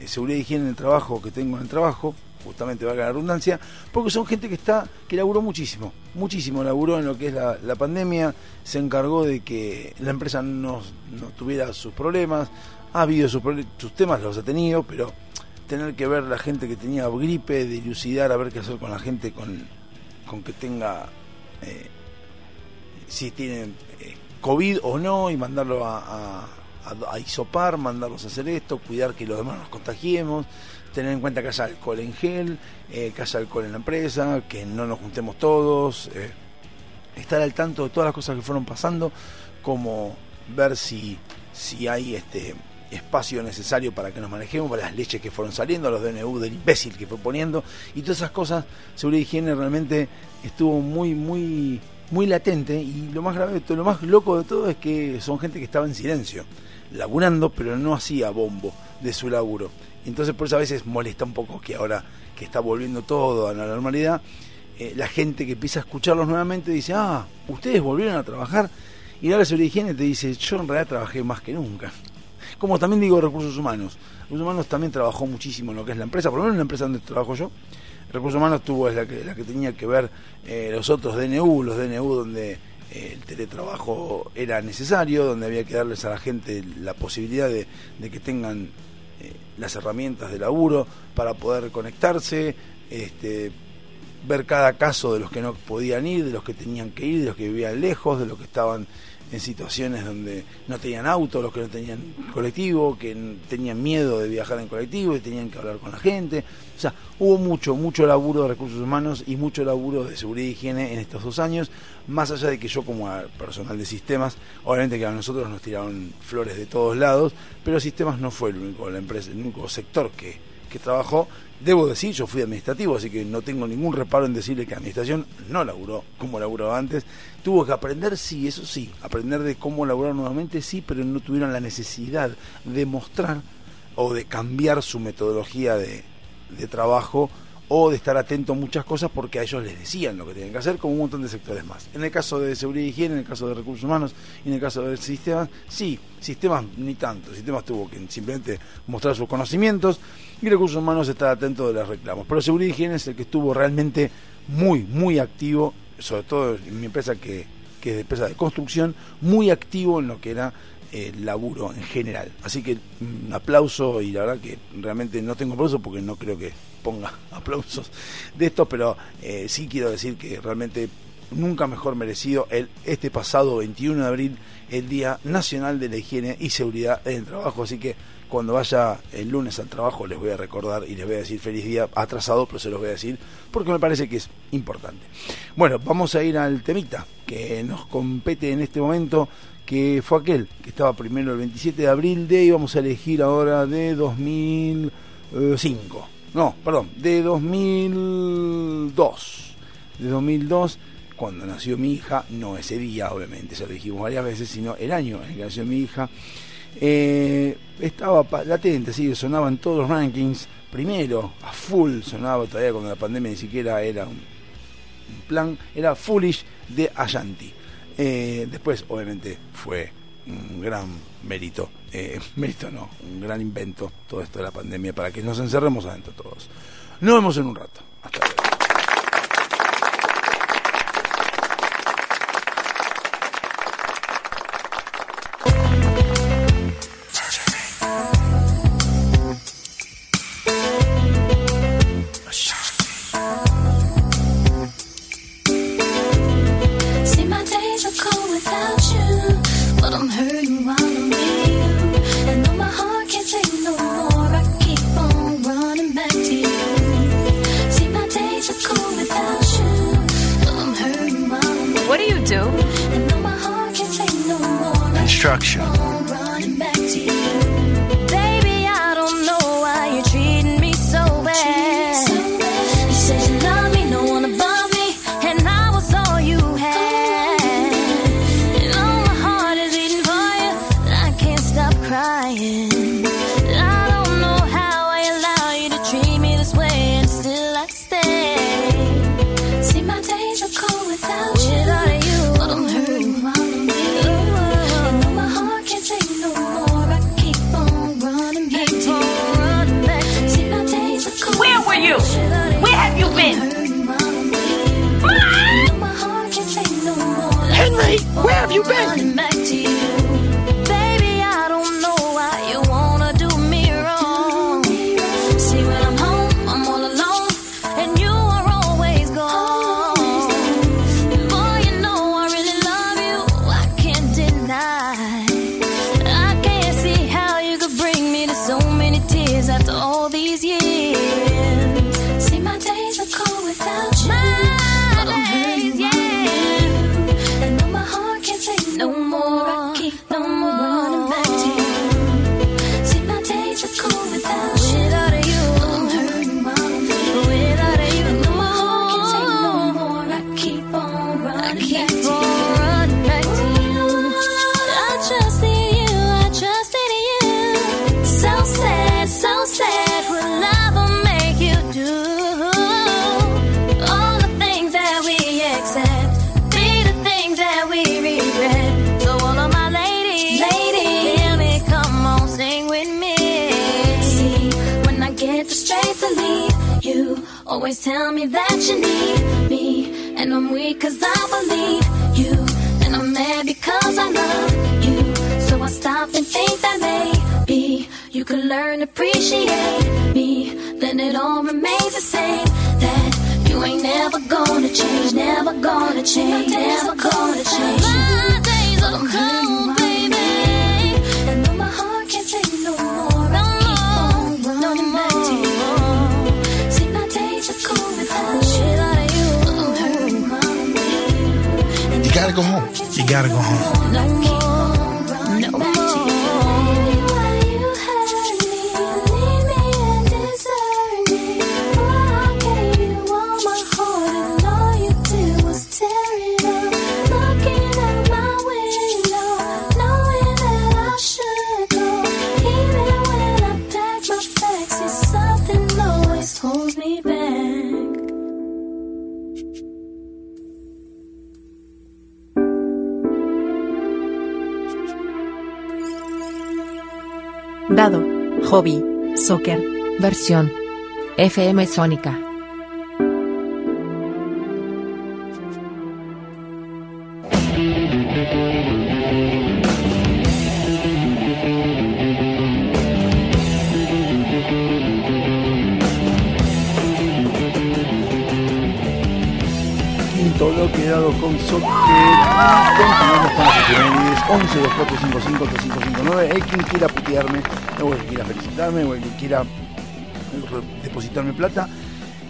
de seguridad y higiene en el trabajo que tengo en el trabajo, justamente valga la redundancia, porque son gente que está, que laburó muchísimo, muchísimo laburó en lo que es la, pandemia, se encargó de que la empresa no, no tuviera sus problemas, ha habido sus, sus temas, los ha tenido, pero tener que ver la gente que tenía gripe, dilucidar a ver qué hacer con la gente con, con que tenga eh, si tienen eh, COVID o no y mandarlo a, a, hisopar, mandarlos a hacer esto, cuidar que los demás nos contagiemos, tener en cuenta que haya alcohol en gel, eh, que haya alcohol en la empresa, que no nos juntemos todos, estar al tanto de todas las cosas que fueron pasando, como ver si, si hay este espacio necesario para que nos manejemos, para las leches que fueron saliendo, los DNU del imbécil que fue poniendo, y todas esas cosas, seguridad y higiene realmente estuvo muy, muy, muy latente, y lo más grave, lo más loco de todo es que son gente que estaba en silencio, laburando, pero no hacía bombo de su laburo. Entonces por eso a veces molesta un poco que ahora que está volviendo todo a la normalidad, eh, la gente que empieza a escucharlos nuevamente dice, ah, ustedes volvieron a trabajar, y ahora seguridad y higiene te dice, yo en realidad trabajé más que nunca. Como también digo recursos humanos. Recursos humanos también trabajó muchísimo en lo que es la empresa, por lo menos en la empresa donde trabajo yo. Recursos humanos tuvo es la que, la que tenía que ver eh, los otros DNU, los DNU donde eh, el teletrabajo era necesario, donde había que darles a la gente la posibilidad de, de que tengan eh, las herramientas de laburo para poder conectarse, este, ver cada caso de los que no podían ir, de los que tenían que ir, de los que vivían lejos, de los que estaban en situaciones donde no tenían auto, los que no tenían colectivo, que tenían miedo de viajar en colectivo y tenían que hablar con la gente. O sea, hubo mucho, mucho laburo de recursos humanos y mucho laburo de seguridad y higiene en estos dos años, más allá de que yo como personal de sistemas, obviamente que a nosotros nos tiraron flores de todos lados, pero sistemas no fue el único, la empresa, el único sector que, que trabajó. Debo decir, yo fui administrativo, así que no tengo ningún reparo en decirle que administración no laburó como laburaba antes. Tuvo que aprender, sí, eso sí, aprender de cómo laburar nuevamente, sí, pero no tuvieron la necesidad de mostrar o de cambiar su metodología de, de trabajo o de estar atento a muchas cosas porque a ellos les decían lo que tenían que hacer, como un montón de sectores más. En el caso de seguridad y higiene, en el caso de recursos humanos y en el caso de sistemas, sí, sistemas ni tanto. Sistemas tuvo que simplemente mostrar sus conocimientos y recursos humanos estar atento de los reclamos. Pero seguridad y higiene es el que estuvo realmente muy, muy activo, sobre todo en mi empresa que, que es de empresa de construcción, muy activo en lo que era el laburo en general. Así que un aplauso y la verdad que realmente no tengo aplauso porque no creo que ponga [laughs] aplausos de esto, pero eh, sí quiero decir que realmente nunca mejor merecido el este pasado 21 de abril, el Día Nacional de la Higiene y Seguridad en el Trabajo. Así que cuando vaya el lunes al trabajo les voy a recordar y les voy a decir feliz día atrasado, pero se los voy a decir porque me parece que es importante. Bueno, vamos a ir al temita que nos compete en este momento, que fue aquel que estaba primero el 27 de abril de, y vamos a elegir ahora de 2005. No, perdón, de 2002. De 2002 cuando nació mi hija, no ese día, obviamente, ya lo dijimos varias veces, sino el año en que nació mi hija, eh, estaba latente, sí, sonaba en todos los rankings, primero, a full, sonaba todavía cuando la pandemia ni siquiera era un, un plan, era Foolish de Ashanti. Eh, después, obviamente, fue un gran mérito, eh, [laughs] mérito no, un gran invento todo esto de la pandemia para que nos encerremos adentro todos. Nos vemos en un rato. Hasta luego. Without you, but I'm hurting while gotta go home. Hobby, soccer, versión. FM Sónica. Quinto bloque dado con Soccer. Continuamos con las efemérides. 11 2455 3559. El quien quiera putearme, o el que quiera felicitarme, o el que quiera re- depositarme plata.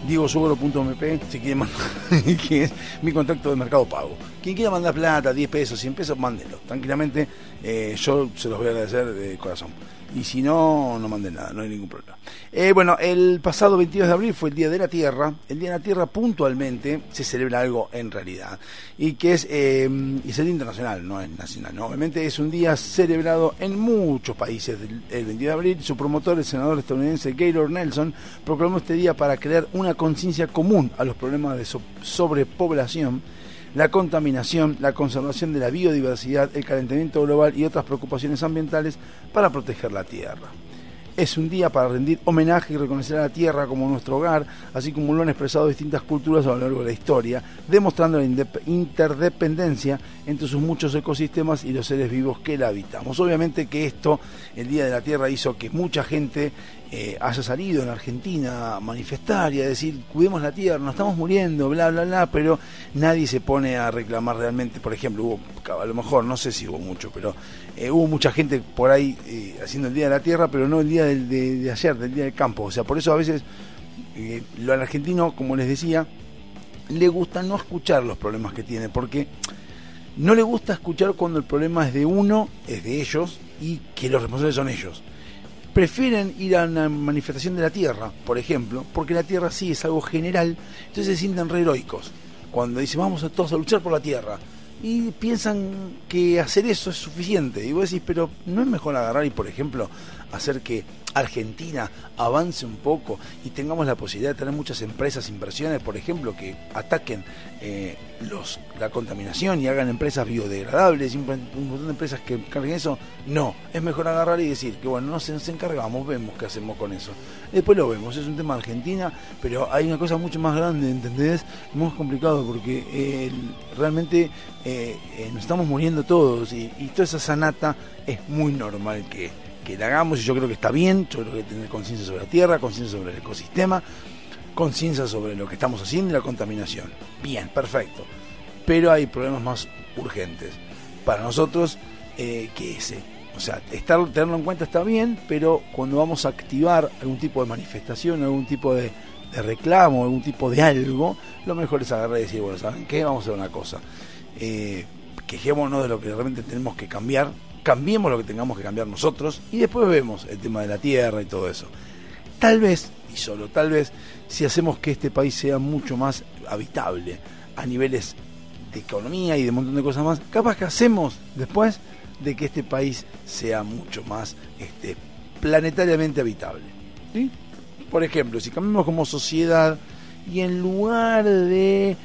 DiegoSugoro.mp si quiere mandar, [laughs] que es mi contacto de Mercado Pago. Quien quiera mandar plata, 10 pesos, 100 pesos, mándelo. Tranquilamente, eh, yo se los voy a agradecer de corazón. Y si no, no manden nada, no hay ningún problema. Eh, bueno, el pasado 22 de abril fue el Día de la Tierra. El Día de la Tierra puntualmente se celebra algo en realidad. Y que es, eh, es el Día internacional, no es nacional. ¿no? Obviamente es un día celebrado en muchos países. El el 22 de abril, su promotor, el senador estadounidense Gaylord Nelson, proclamó este día para crear una conciencia común a los problemas de so- sobrepoblación la contaminación, la conservación de la biodiversidad, el calentamiento global y otras preocupaciones ambientales para proteger la Tierra. Es un día para rendir homenaje y reconocer a la Tierra como nuestro hogar, así como lo han expresado distintas culturas a lo largo de la historia, demostrando la interdependencia entre sus muchos ecosistemas y los seres vivos que la habitamos. Obviamente que esto, el Día de la Tierra, hizo que mucha gente eh, haya salido en Argentina a manifestar y a decir, cuidemos la Tierra, nos estamos muriendo, bla, bla, bla, pero nadie se pone a reclamar realmente. Por ejemplo, hubo, a lo mejor, no sé si hubo mucho, pero eh, hubo mucha gente por ahí eh, haciendo el Día de la Tierra, pero no el día del- de, de ayer, del Día del Campo. O sea, por eso a veces eh, lo al argentino, como les decía, le gusta no escuchar los problemas que tiene, porque no le gusta escuchar cuando el problema es de uno, es de ellos, y que los responsables son ellos. Prefieren ir a una manifestación de la tierra, por ejemplo, porque la tierra sí es algo general, entonces se sienten re heroicos. Cuando dicen vamos a todos a luchar por la tierra, y piensan que hacer eso es suficiente. Y vos decís, pero ¿no es mejor agarrar y, por ejemplo, hacer que Argentina avance un poco y tengamos la posibilidad de tener muchas empresas, inversiones, por ejemplo, que ataquen eh, los, la contaminación y hagan empresas biodegradables, un, montón de empresas que carguen eso? No, es mejor agarrar y decir que bueno, nos, nos encargamos, vemos qué hacemos con eso. Después lo vemos, es un tema de Argentina, pero hay una cosa mucho más grande, ¿entendés? Muy complicado porque eh, realmente eh, nos estamos muriendo todos y toda esa sanata es muy normal que, que la hagamos y yo creo que está bien, yo creo que tener conciencia sobre la tierra, conciencia sobre el ecosistema, conciencia sobre lo que estamos haciendo y la contaminación. Bien, perfecto. Pero hay problemas más urgentes para nosotros eh, que ese. O sea, estar, tenerlo en cuenta está bien, pero cuando vamos a activar algún tipo de manifestación, algún tipo de, de reclamo, algún tipo de algo, lo mejor es agarrar y decir, bueno, ¿saben qué? Vamos a hacer una cosa. Eh, quejémonos de lo que realmente tenemos que cambiar, cambiemos lo que tengamos que cambiar nosotros y después vemos el tema de la tierra y todo eso. Tal vez, y solo tal vez, si hacemos que este país sea mucho más habitable a niveles de economía y de un montón de cosas más, capaz que hacemos después de que este país sea mucho más este, planetariamente habitable. ¿sí? Por ejemplo, si cambiamos como sociedad y en lugar de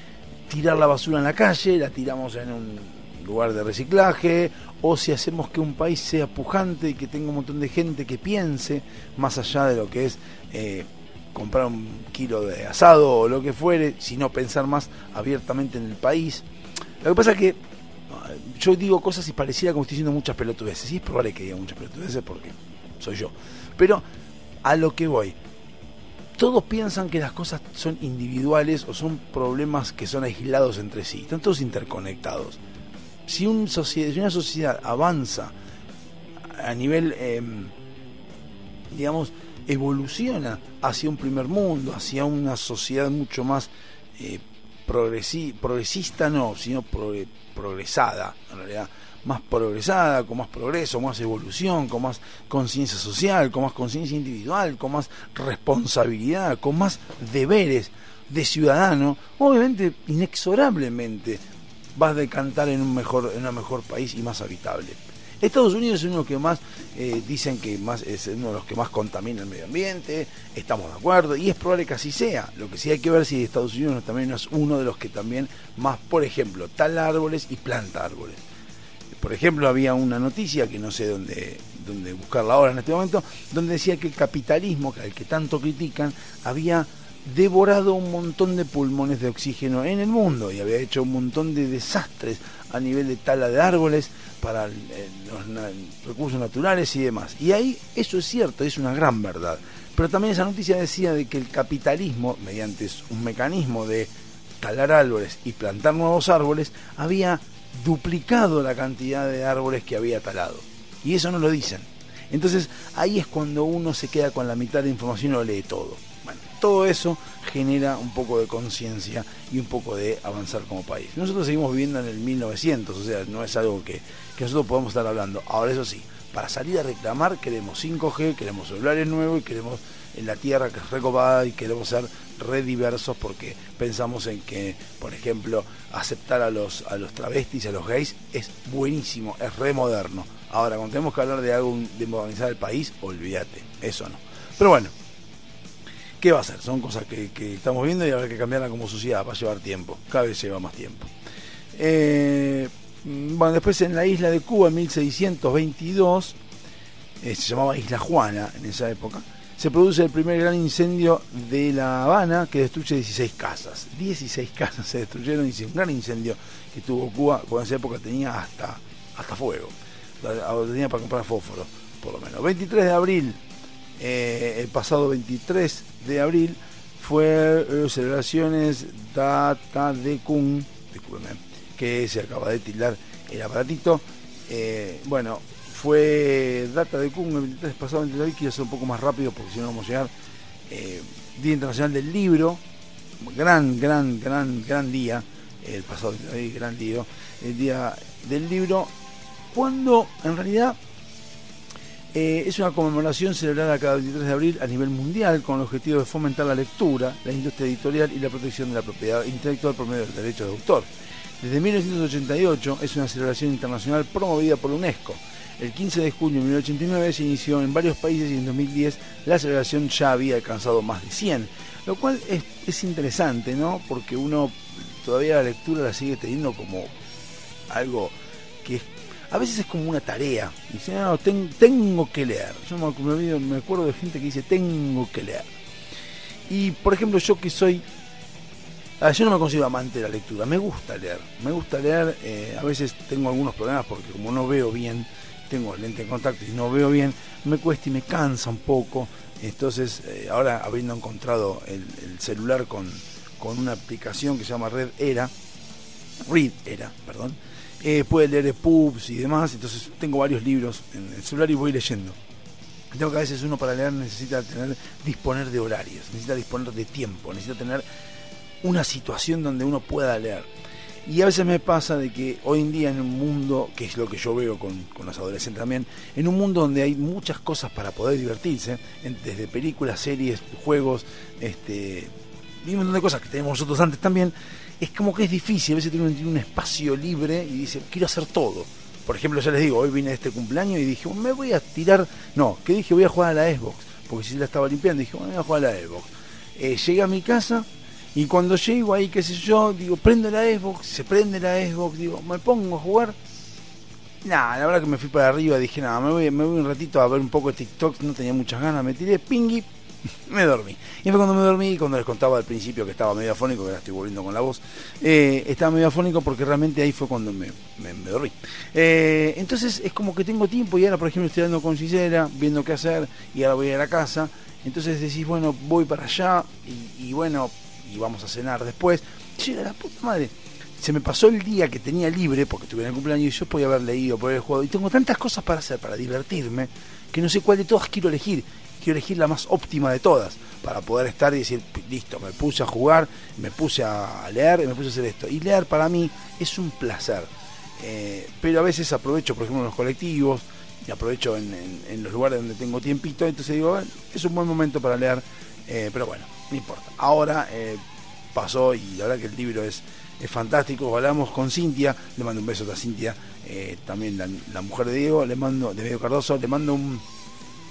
tirar la basura en la calle, la tiramos en un lugar de reciclaje, o si hacemos que un país sea pujante y que tenga un montón de gente que piense más allá de lo que es eh, comprar un kilo de asado o lo que fuere, sino pensar más abiertamente en el país. Lo que pasa es que ah, yo digo cosas y pareciera como estoy diciendo muchas pelotudeces, y es probable que diga muchas pelotudeces porque soy yo. Pero a lo que voy, todos piensan que las cosas son individuales o son problemas que son aislados entre sí, están todos interconectados. Si, una sociedad avanza a nivel, eh, digamos, evoluciona hacia un primer mundo, hacia una sociedad mucho más eh, progresi- progresista, no, sino progre- progresada, en realidad, más progresada, con más progreso, más evolución, con más conciencia social, con más conciencia individual, con más responsabilidad, con más deberes de ciudadano, obviamente, inexorablemente vas a decantar en un mejor, en un mejor país y más habitable. Estados Unidos es uno que más eh, dicen que más es uno de los que más contamina el medio ambiente, estamos de acuerdo y es probable que así sea. Lo que sí hay que ver si Estados Unidos también es uno de los que también más, por ejemplo, tala árboles y planta árboles. Por ejemplo, había una noticia que no sé dónde, dónde buscarla ahora en este momento, donde decía que el capitalismo, al que tanto critican, había devorado un montón de pulmones de oxígeno en el mundo y había hecho un montón de desastres a nivel de tala de árboles para eh, los recursos naturales y demás. Y ahí eso es cierto, es una gran verdad. Pero también esa noticia decía de que el capitalismo, mediante un mecanismo de talar árboles y plantar nuevos árboles, había duplicado la cantidad de árboles que había talado. Y eso no lo dicen. Entonces ahí es cuando uno se queda con la mitad de información y lo lee todo. Todo eso genera un poco de conciencia y un poco de avanzar como país. Nosotros seguimos viviendo en el 1900, o sea, no es algo que, que nosotros podemos estar hablando. Ahora eso sí, para salir a reclamar queremos 5G, queremos celulares nuevos y queremos en la tierra que es recopada y queremos ser re diversos porque pensamos en que, por ejemplo, aceptar a los, a los travestis, a los gays, es buenísimo, es re moderno. Ahora, cuando tenemos que hablar de algo de modernizar el país, olvídate, eso no. Pero bueno, ¿qué va a ser? Son cosas que, que estamos viendo y habrá que cambiarla como sociedad, va a llevar tiempo, cada vez lleva más tiempo. Eh, bueno, después en la isla de Cuba, en 1622, eh, se llamaba Isla Juana en esa época, se produce el primer gran incendio de La Habana que destruye 16 casas. 16 casas se destruyeron y un gran incendio que tuvo Cuba, cuando en esa época tenía hasta, hasta fuego. Tenía para comprar fósforo, por lo menos. 23 de abril, eh, el pasado 23 de abril, fue eh, celebraciones Data de Kun, que se acaba de tildar el aparatito. Eh, bueno, fue Data de Kun el 23 pasado 23 de abril, quiero ser un poco más rápido porque si no vamos a llegar. Día Internacional del Libro, gran, gran, gran, gran día, el pasado 23 de abril, gran día, el Día del Libro, cuando en realidad eh, es una conmemoración celebrada cada 23 de abril a nivel mundial con el objetivo de fomentar la lectura, la industria editorial y la protección de la propiedad intelectual por medio del derecho de autor. Desde 1988 es una celebración internacional promovida por UNESCO. El 15 de junio de 1989 se inició en varios países y en 2010 la celebración ya había alcanzado más de 100, lo cual es, es interesante, ¿no? Porque uno todavía la lectura la sigue teniendo como algo que es a veces es como una tarea. Dice, no, ten- tengo que leer. Yo me, acuerdo de gente que dice, tengo que leer. Y, por ejemplo, yo que soy... ah, yo no me considero amante de la lectura, me gusta leer. Me gusta leer, eh, a veces tengo algunos problemas porque como no veo bien, tengo lente de contacto y no veo bien, me cuesta y me cansa un poco. Entonces, eh, ahora habiendo encontrado el, el celular con, con una aplicación que se llama Red Era, Read Era, perdón, eh, puede leer pubs y demás, entonces tengo varios libros en el celular y voy leyendo. Tengo que a veces uno para leer necesita tener, disponer de horarios, necesita disponer de tiempo, necesita tener una situación donde uno pueda leer. Y a veces me pasa de que hoy en día en un mundo, que es lo que yo veo con, con los adolescentes también, en un mundo donde hay muchas cosas para poder divertirse, desde películas, series, juegos, este, y un montón de cosas que tenemos nosotros antes también, es como que es difícil, a veces tiene un, espacio libre y dice, quiero hacer todo. Por ejemplo, ya les digo, hoy vine a este cumpleaños y dije, me voy a tirar, no, que dije, voy a jugar a la Xbox, porque si la estaba limpiando, dije, voy a jugar a la Xbox. Eh, llegué a mi casa y cuando llego ahí, qué sé yo, digo, prendo la Xbox, se prende la Xbox, digo, me pongo a jugar. Nah, la verdad que me fui para arriba, dije, nada, me voy, me voy un ratito a ver un poco de TikTok, no tenía muchas ganas, me tiré, pingui, me dormí. Y fue cuando me dormí, cuando les contaba al principio que estaba medio afónico, que ahora estoy volviendo con la voz, eh, estaba medio afónico porque realmente ahí fue cuando me, me- dormí. Eh, entonces es como que tengo tiempo y ahora, por ejemplo, estoy hablando con Gisela, viendo qué hacer, y ahora voy a ir a la casa, Entonces decís, bueno, voy para allá y, y bueno, y vamos a cenar después. Llega la puta madre. Se me pasó el día que tenía libre, porque tuve el cumpleaños y yo podía haber leído, podía haber jugado. Y tengo tantas cosas para hacer, para divertirme, que no sé cuál de todas quiero elegir. Quiero elegir la más óptima de todas, para poder estar y decir, listo, me puse a jugar, me puse a leer, me puse a hacer esto. Y leer para mí es un placer. Eh, pero a veces aprovecho, por ejemplo, en los colectivos, y aprovecho en, los lugares donde tengo tiempito, entonces digo, "Bueno, es un buen momento para leer, eh, pero bueno, no importa. Ahora eh, pasó y la verdad que el libro es, es fantástico. Hablamos con Cintia, le mando un beso a Cintia, también la, la mujer de Diego, le mando, de Medio Cardoso, le mando un,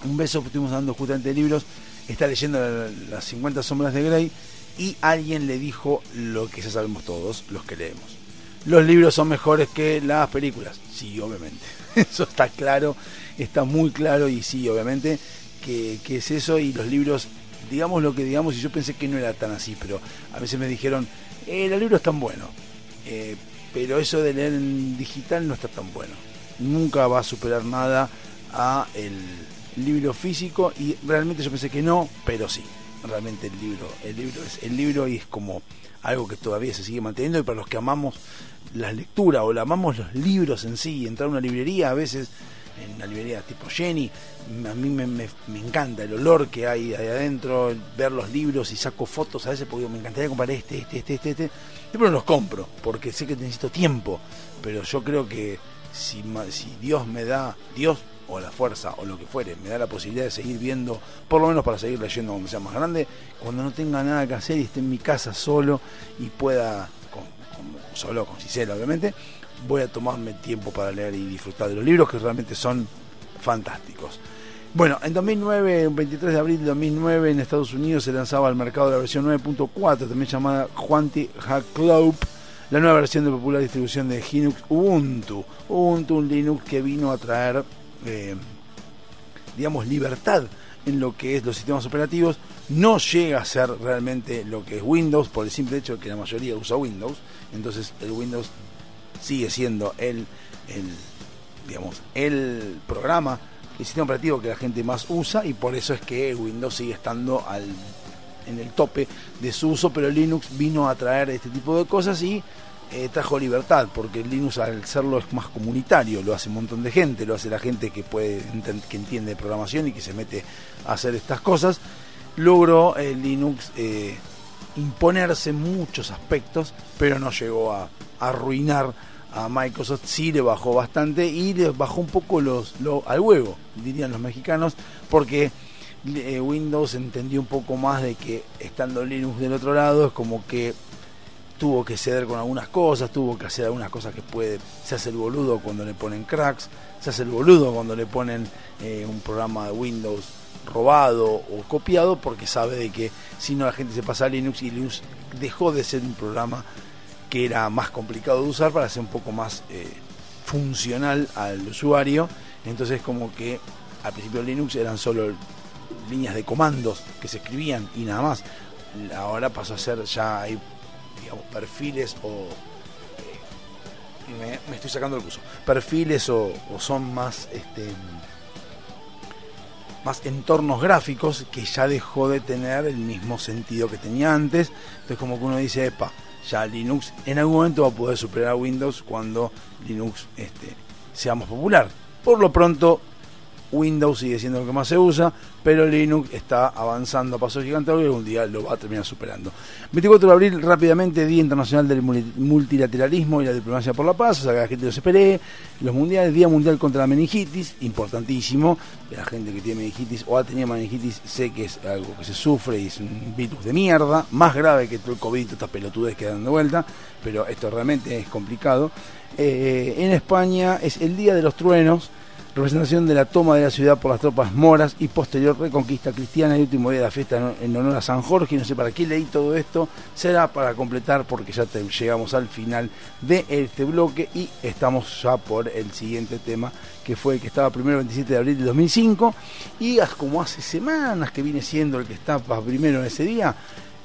un beso, estuvimos dando justamente libros, está leyendo la- las 50 sombras de Grey y alguien le dijo lo que ya sabemos todos, los que leemos. Los libros son mejores que las películas. Sí, obviamente. [laughs] Eso está claro, está muy claro y sí, obviamente que, que es eso y los libros, digamos lo que digamos, y yo pensé que no era tan así, pero a veces me dijeron, eh, los libros están buenos, eh, pero eso de leer en digital no está tan bueno. Nunca va a superar nada a el libro físico y realmente yo pensé que no, pero sí. Realmente el libro, el libro es el libro y es como algo que todavía se sigue manteniendo y para los que amamos la lectura o la amamos los libros en sí, entrar a una librería a veces en una librería tipo Jenny, a mí me, encanta el olor que hay ahí adentro, ver los libros y saco fotos a veces porque me encantaría comprar este, este, este, este, este. Después no los compro porque sé que necesito tiempo, pero yo creo que si, si Dios me da, Dios o la fuerza o lo que fuere, me da la posibilidad de seguir viendo, por lo menos para seguir leyendo cuando sea más grande, cuando no tenga nada que hacer y esté en mi casa solo y pueda, solo con Cisela obviamente, voy a tomarme tiempo para leer y disfrutar de los libros que realmente son fantásticos. Bueno, en 2009, el 23 de abril de 2009, en Estados Unidos se lanzaba al mercado la versión 9.4, también llamada Juanti Club, la nueva versión de popular distribución de Linux Ubuntu. Ubuntu, un Linux que vino a traer, digamos, libertad en lo que es los sistemas operativos. No llega a ser realmente lo que es Windows, por el simple hecho de que la mayoría usa Windows. Entonces el Windows sigue siendo el, el digamos, el programa, el sistema operativo que la gente más usa y por eso es que Windows sigue estando al, en el tope de su uso, pero Linux vino a traer este tipo de cosas y eh, trajo libertad, porque Linux al serlo es más comunitario, lo hace un montón de gente, lo hace la gente que puede que entiende programación y que se mete a hacer estas cosas. Logró eh, Linux eh, imponerse en muchos aspectos, pero no llegó a, a arruinar a Microsoft, sí le bajó bastante y le bajó un poco los, lo- al huevo, dirían los mexicanos, porque Windows entendió un poco más de que estando Linux del otro lado es como que tuvo que ceder con algunas cosas, tuvo que hacer algunas cosas que puede, se hace el boludo cuando le ponen cracks, se hace el boludo cuando le ponen eh, un programa de Windows robado o copiado porque sabe de que si no la gente se pasa a Linux y Linux dejó de ser un programa que era más complicado de usar para ser un poco más eh, funcional al usuario. Entonces como que al principio Linux eran solo líneas de comandos que se escribían y nada más. Ahora pasó a ser ya perfiles o eh, me, estoy sacando el curso perfiles o, o son más este más entornos gráficos que ya dejó de tener el mismo sentido que tenía antes. Entonces como que uno dice, epa, ya Linux en algún momento va a poder superar a Windows cuando Linux este, sea más popular. Por lo pronto, Windows sigue siendo lo que más se usa, pero Linux está avanzando a pasos gigantes y algún día lo va a terminar superando. 24 de abril, rápidamente, Día Internacional del Mul- Multilateralismo y la Diplomacia por la Paz, o sea que la gente lo espere. Los mundiales, Día Mundial contra la Meningitis, importantísimo. La gente que tiene meningitis o ha tenido meningitis sé que es algo que se sufre y es un virus de mierda, más grave que todo el COVID, estas pelotudes que dan de vuelta, pero esto realmente es complicado. Eh, en España es el Día de los Truenos, representación de la toma de la ciudad por las tropas moras y posterior reconquista cristiana y último día de la fiesta en- honor a San Jorge. No sé para qué leí todo esto, será para completar porque ya llegamos al final de este bloque y estamos ya por el siguiente tema que fue el que estaba primero el 27 de abril de 2005 y como hace semanas que viene siendo el que estaba primero en ese día.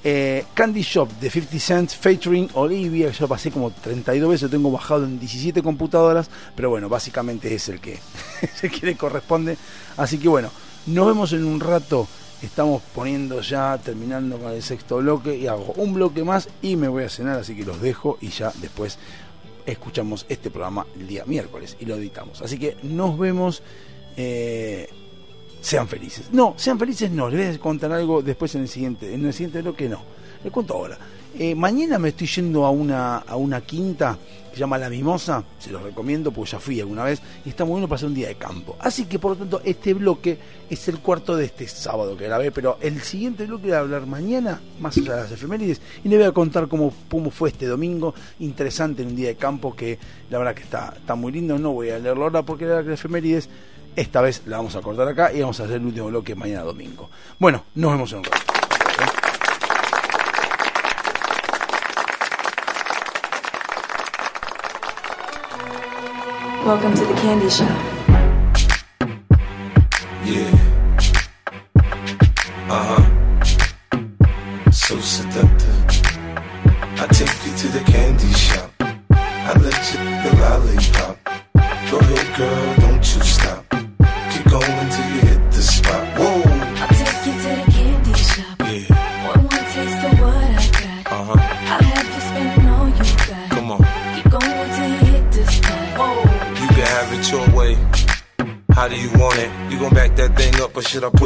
Eh, Candy Shop de 50 Cent featuring Olivia, que yo pasé como 32 veces, tengo bajado en 17 computadoras, pero bueno, básicamente es el que, es el le corresponde. Así que bueno, nos vemos en un rato Estamos poniendo ya, terminando con el sexto bloque y hago un bloque más y me voy a cenar, así que los dejo y ya después escuchamos este programa el día miércoles y lo editamos. Así que nos vemos. eh, sean felices. No, sean felices no. Les voy a contar algo después en el siguiente. En el siguiente bloque no. Les cuento ahora. Eh, mañana me estoy yendo a una, a una quinta que se llama La Mimosa. Se los recomiendo porque ya fui alguna vez. Y está muy bueno hacer un día de campo. Así que por lo tanto este bloque es el cuarto de este sábado que grabé. Pero el siguiente bloque voy a hablar mañana, más allá de las efemérides. Y les voy a contar cómo, cómo fue este domingo. Interesante en un día de campo que la verdad que está, está muy lindo. No voy a leerlo ahora porque la efemérides esta vez la vamos a cortar acá y vamos a hacer el último bloque mañana domingo. Bueno, nos vemos en un rato.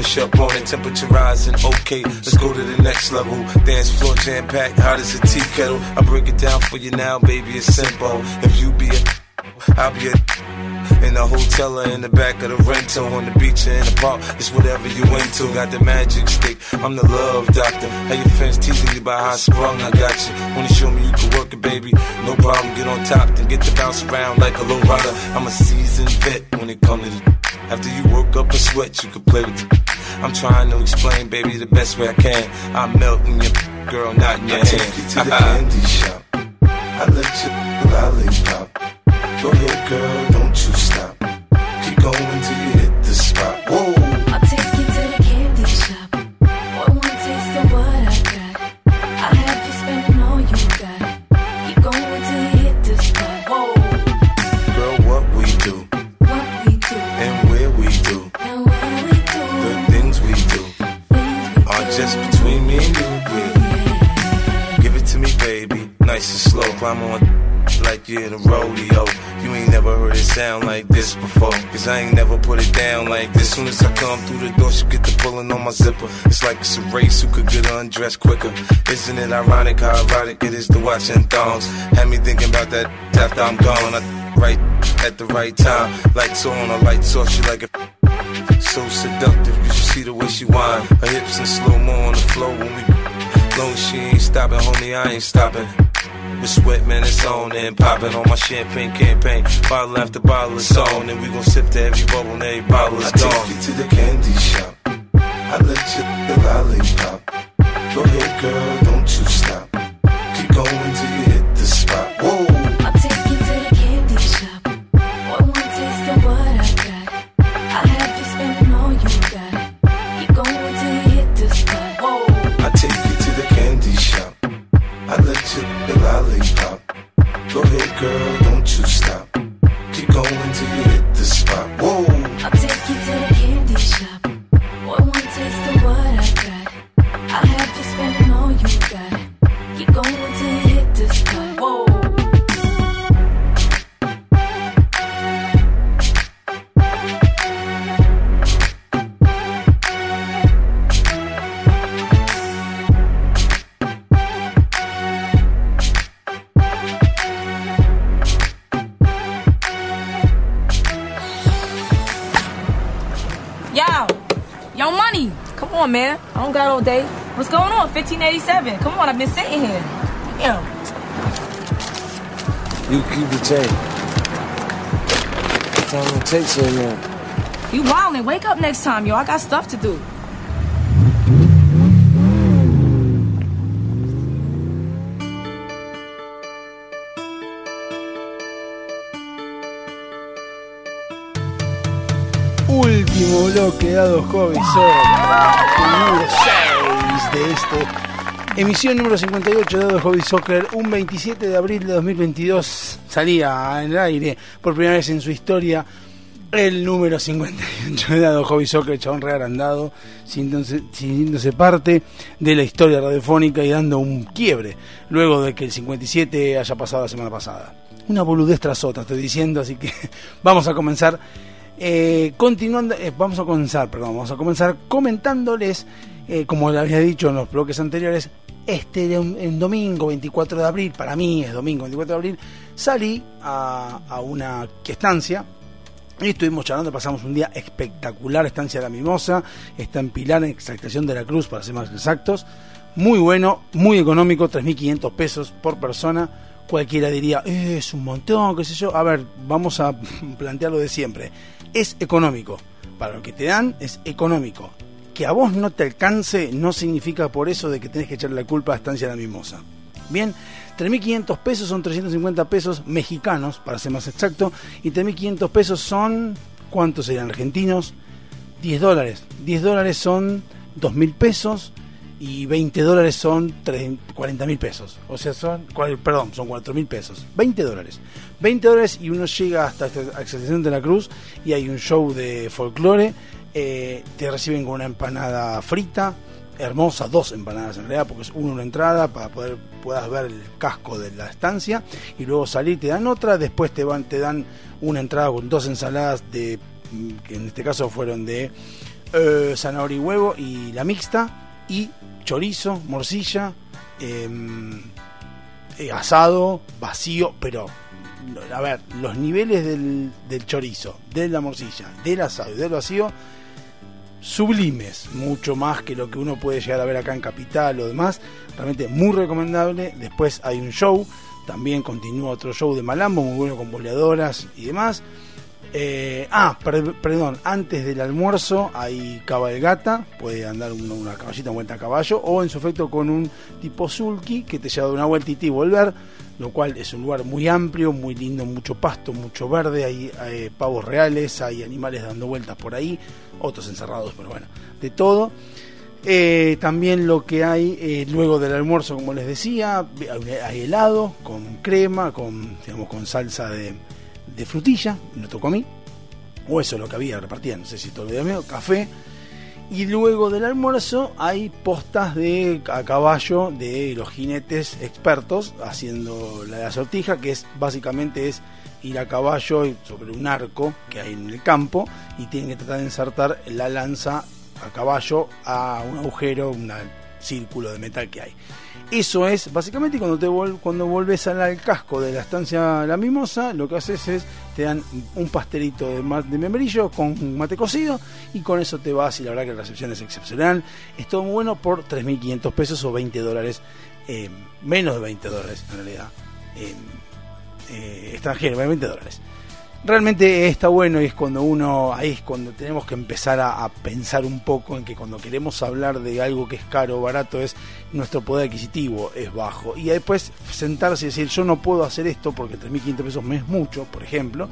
Push up on? Temperature rising, okay, let's go to the next level. Dance floor jam packed, hot as a tea kettle. I break it down for you now, baby, it's simple. If you be a, I'll be a. In the hotel or in the back of the rental, on the beach or in the park, it's whatever you into. Got the magic stick, I'm the love doctor. How your fans teasing you about how I sprung, I got you. Wanna show me you can work it, baby? No problem, get on top, then get to bounce around like a low rider. I'm a seasoned vet when it comes to the. After you work up a sweat, you can play with the. I'm trying to explain, baby, the best way I can. I'm melting your girl, not in your I hand. take you to the uh-uh. candy shop. I let you lollipop. Go ahead, girl, slow. Climb on like you're in a rodeo. You ain't never heard it sound like this before. Cause I ain't never put it down like this. Soon as I come through the door, she get the pulling on my zipper. It's like it's a race who could get undressed quicker. Isn't it ironic how erotic it is to watch in thongs? Had me thinking about that after I'm gone. I right at the right time. Lights on, a lights off. She like a So seductive, you should see the way she whine. Her hips in slow mo on the floor when we. Long she ain't stopping, homie, I ain't stopping. With sweat, man, it's on and popping on my champagne campaign. Bottle after bottle is on, and we gon' sip to every bubble and every bottle is I take you to the candy shop. I let you the lollipop. Go ahead, girl, all day. What's going on? 1587. Come on, I've been sitting here. Damn. You keep the change. Time it takes so long. You wildin'. Wake up next time, yo. I got stuff to do. Último bloque dado Hobby número 6 de este. Emisión número 58 de Hobby Soccer, un 27 de abril de 2022 salía en el aire por primera vez en su historia El número 58 de Dado Hobby Soccer, chabón reagrandado, sintiéndose, sintiéndose parte de la historia radiofónica y dando un quiebre, luego de que el 57 haya pasado la semana pasada. Una boludez tras otra, estoy diciendo, así que [laughs] vamos a comenzar. Eh, continuando, eh, vamos a comenzar, perdón, vamos a comenzar comentándoles, eh, como le había dicho en los bloques anteriores, este en domingo 24 de abril, para mí es domingo 24 de abril, salí a, una estancia y estuvimos charlando, pasamos un día espectacular, estancia de la Mimosa, está en Pilar, en Extractación de la Cruz, para ser más exactos. Muy bueno, muy económico, 3.500 pesos por persona. Cualquiera diría, "Eh, es un montón, qué sé yo. A ver, vamos a [laughs] plantearlo de siempre. Es económico. Para lo que te dan, es económico. Que a vos no te alcance no significa por eso de que tenés que echarle la culpa a Estancia la Mimosa. Bien, 3.500 pesos son 350 pesos mexicanos, para ser más exacto, y 3.500 pesos son, ¿cuántos serían argentinos? 10 dólares. 10 dólares son 2.000 pesos y 20 dólares son 40.000 pesos. O sea, son, perdón, son 4.000 pesos. 20 dólares. 20 dólares y uno llega hasta Exaltación de la Cruz y hay un show de folclore. eh, te reciben con una empanada frita, hermosa, dos empanadas en realidad, porque es uno una entrada para poder puedas ver el casco de la estancia y luego salir te dan otra, después te van te dan una entrada con dos ensaladas de mm, que en este caso fueron de eh, zanahoria y huevo y la mixta y chorizo, morcilla, em, eh, asado, vacío, pero a ver, los niveles del, del chorizo, de la morcilla, del asado y del vacío sublimes, mucho más que lo que uno puede llegar a ver acá en Capital o demás. Realmente muy recomendable. Después hay un show, también continúa otro show de Malambo, muy bueno con boleadoras y demás. Eh, ah, per- perdón, antes del almuerzo hay cabalgata, puede andar una, una caballita, vuelta a caballo, o en su efecto con un tipo sulky que te lleva de una vueltita y volver, lo cual es un lugar muy amplio, muy lindo, mucho pasto, mucho verde, hay, eh, pavos reales, hay animales dando vueltas por ahí, otros encerrados, pero bueno, de todo. Eh, también lo que hay luego del almuerzo, como les decía, hay helado con crema, con, digamos, con salsa de, de frutilla, me tocó a mí, o eso es lo que había, repartían, no sé si todo lo demás, café. Y luego del almuerzo hay postas de a caballo de los jinetes expertos haciendo la de la sortija, que es básicamente es ir a caballo sobre un arco que hay en el campo y tienen que tratar de insertar la lanza a caballo a un agujero, un círculo de metal que hay. Eso es, básicamente, cuando te vol- cuando volves al, casco de la estancia La Mimosa, lo que haces es, te dan un pastelito de membrillo con mate cocido y con eso te vas y la verdad que la recepción es excepcional. Es todo muy bueno por 3.500 pesos o 20 dólares, eh, menos de 20 dólares en realidad, eh, eh, extranjero, 20 dólares realmente está bueno y es cuando uno, ahí es cuando tenemos que empezar a, pensar un poco en que cuando queremos hablar de algo que es caro o barato es nuestro poder adquisitivo es bajo. Y después sentarse y decir yo no puedo hacer esto porque 3.500 pesos me es mucho, por ejemplo,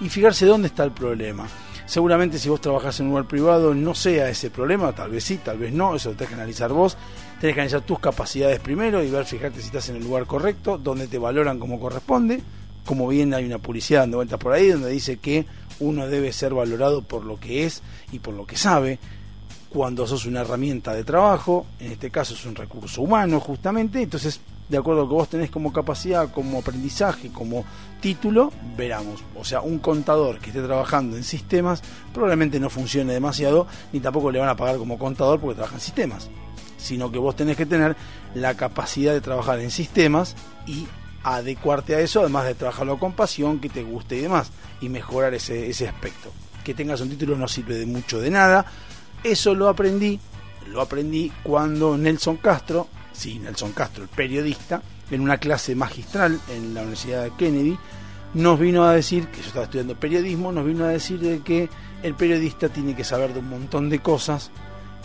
y fijarse dónde está el problema. Seguramente si vos trabajás en un lugar privado no sea ese problema, tal vez sí, tal vez no, eso lo tenés que analizar vos, tenés que analizar tus capacidades primero y ver, fijarte si estás en el lugar correcto, donde te valoran como corresponde, como bien hay una publicidad dando vueltas por ahí donde dice que uno debe ser valorado por lo que es y por lo que sabe cuando sos una herramienta de trabajo, en este caso es un recurso humano justamente, entonces de acuerdo a lo que vos tenés como capacidad, como aprendizaje, como título, veramos. O sea, un contador que esté trabajando en sistemas probablemente no funcione demasiado, ni tampoco le van a pagar como contador porque trabaja en sistemas, sino que vos tenés que tener la capacidad de trabajar en sistemas y adecuarte a eso, además de trabajarlo con pasión, que te guste y demás, y mejorar ese, ese aspecto. Que tengas un título no sirve de mucho de nada. Eso lo aprendí, lo aprendí cuando Nelson Castro, sí, Nelson Castro, el periodista, en una clase magistral en la Universidad de Kennedy, nos vino a decir, que yo estaba estudiando periodismo, nos vino a decir de que el periodista tiene que saber de un montón de cosas,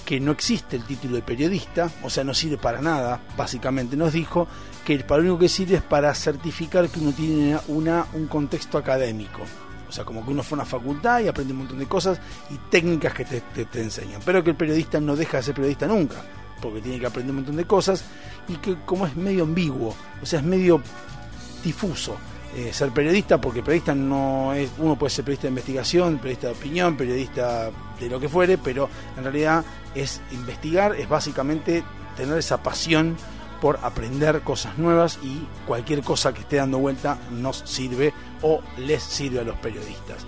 que no existe el título de periodista, o sea, no sirve para nada, básicamente nos dijo que para lo único que sirve es para certificar que uno tiene una, un contexto académico. O sea, como que uno fue a una facultad y aprende un montón de cosas y técnicas que te, te- te enseñan. Pero que el periodista no deja de ser periodista nunca, porque tiene que aprender un montón de cosas y que como es medio ambiguo, o sea, es medio difuso eh, ser periodista, porque periodista no es, uno puede ser periodista de investigación, periodista de opinión, periodista de lo que fuere, pero en realidad es investigar, es básicamente tener esa pasión por aprender cosas nuevas y cualquier cosa que esté dando vuelta nos sirve o les sirve a los periodistas.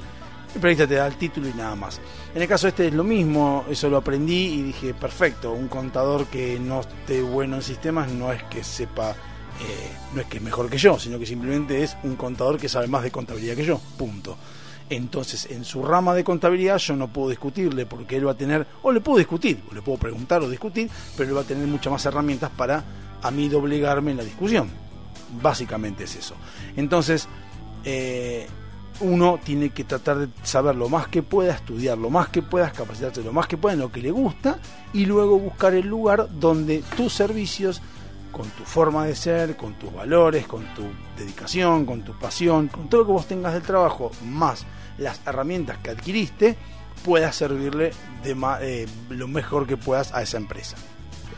El periodista te da el título y nada más. En el caso este es lo mismo, eso lo aprendí y dije, perfecto, un contador que no esté bueno en sistemas no es que sepa, eh, no es que es mejor que yo, sino que simplemente es un contador que sabe más de contabilidad que yo, punto. Entonces, en su rama de contabilidad yo no puedo discutirle porque él va a tener, o le puedo discutir, o le puedo preguntar o discutir, pero él va a tener muchas más herramientas para a mí doblegarme en la discusión. Básicamente es eso. Entonces, eh, uno tiene que tratar de saber lo más que pueda, estudiar lo más que puedas, capacitarse lo más que pueda en lo que le gusta y luego buscar el lugar donde tus servicios, con tu forma de ser, con tus valores, con tu dedicación, con tu pasión, con todo lo que vos tengas del trabajo, más las herramientas que adquiriste, puedas servirle eh, lo mejor que puedas a esa empresa.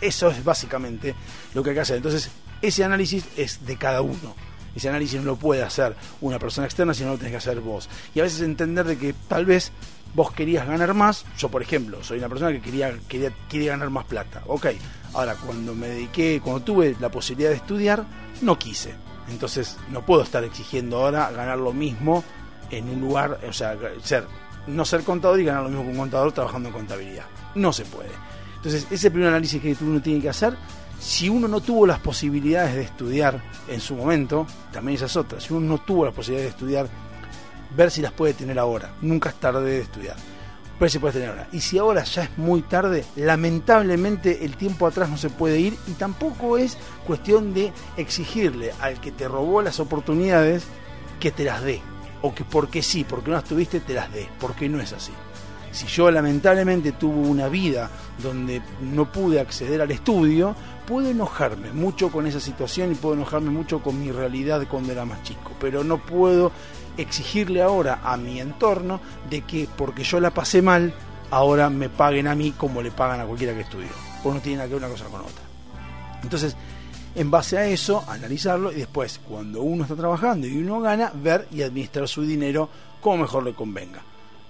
Eso es básicamente lo que hay que hacer. Entonces, ese análisis es de cada uno. Ese análisis no lo puede hacer una persona externa, sino lo tenés que hacer vos. Y a veces entender de que tal vez vos querías ganar más. Yo, por ejemplo, soy una persona que quería, quería, quería ganar más plata. Ok, ahora cuando me dediqué, cuando tuve la posibilidad de estudiar, no quise. Entonces, no puedo estar exigiendo ahora ganar lo mismo en un lugar, o sea, ser, no ser contador y ganar lo mismo que un contador trabajando en contabilidad. No se puede. Entonces, ese primer análisis que uno tiene que hacer. Si uno no tuvo las posibilidades de estudiar en su momento, también esa es otra. Si uno no tuvo las posibilidades de estudiar, ver si las puede tener ahora. Nunca es tarde de estudiar. Pero si puedes tener ahora. Y si ahora ya es muy tarde, lamentablemente el tiempo atrás no se puede ir y tampoco es cuestión de exigirle al que te robó las oportunidades que te las dé. O que porque sí, porque no las tuviste, te las dé. Porque no es así. Si yo lamentablemente tuve una vida donde no pude acceder al estudio, puedo enojarme mucho con esa situación y puedo enojarme mucho con mi realidad cuando era más chico. Pero no puedo exigirle ahora a mi entorno de que porque yo la pasé mal, ahora me paguen a mí como le pagan a cualquiera que estudió. Porque no tiene nada que ver una cosa con otra. Entonces, en base a eso, analizarlo y después, cuando uno está trabajando y uno gana, ver y administrar su dinero como mejor le convenga.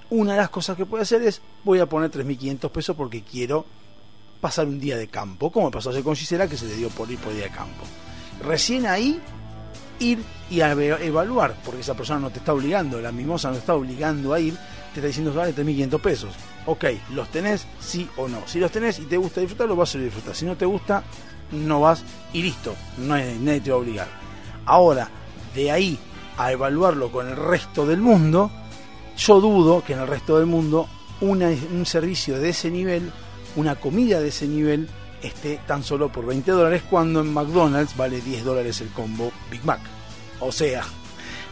Una de las cosas que puede hacer es, voy a poner 3.500 pesos porque quiero pasar un día de campo, como pasó hace con Gisela, que se le dio por ir por día de campo. Recién ahí, ir y a evaluar, porque esa persona no te está obligando, la mimosa no está obligando a ir, te está diciendo, vale 3.500 pesos. Ok, ¿los tenés? Sí o no. Si los tenés y te gusta disfrutarlo, vas a disfrutar. Si no te gusta, no vas y listo, no nadie te va a obligar. Ahora, de ahí a evaluarlo con el resto del mundo, yo dudo que en el resto del mundo una- un servicio de ese nivel, una comida de ese nivel, esté tan solo por 20 dólares cuando en McDonald's vale 10 dólares el combo Big Mac. O sea,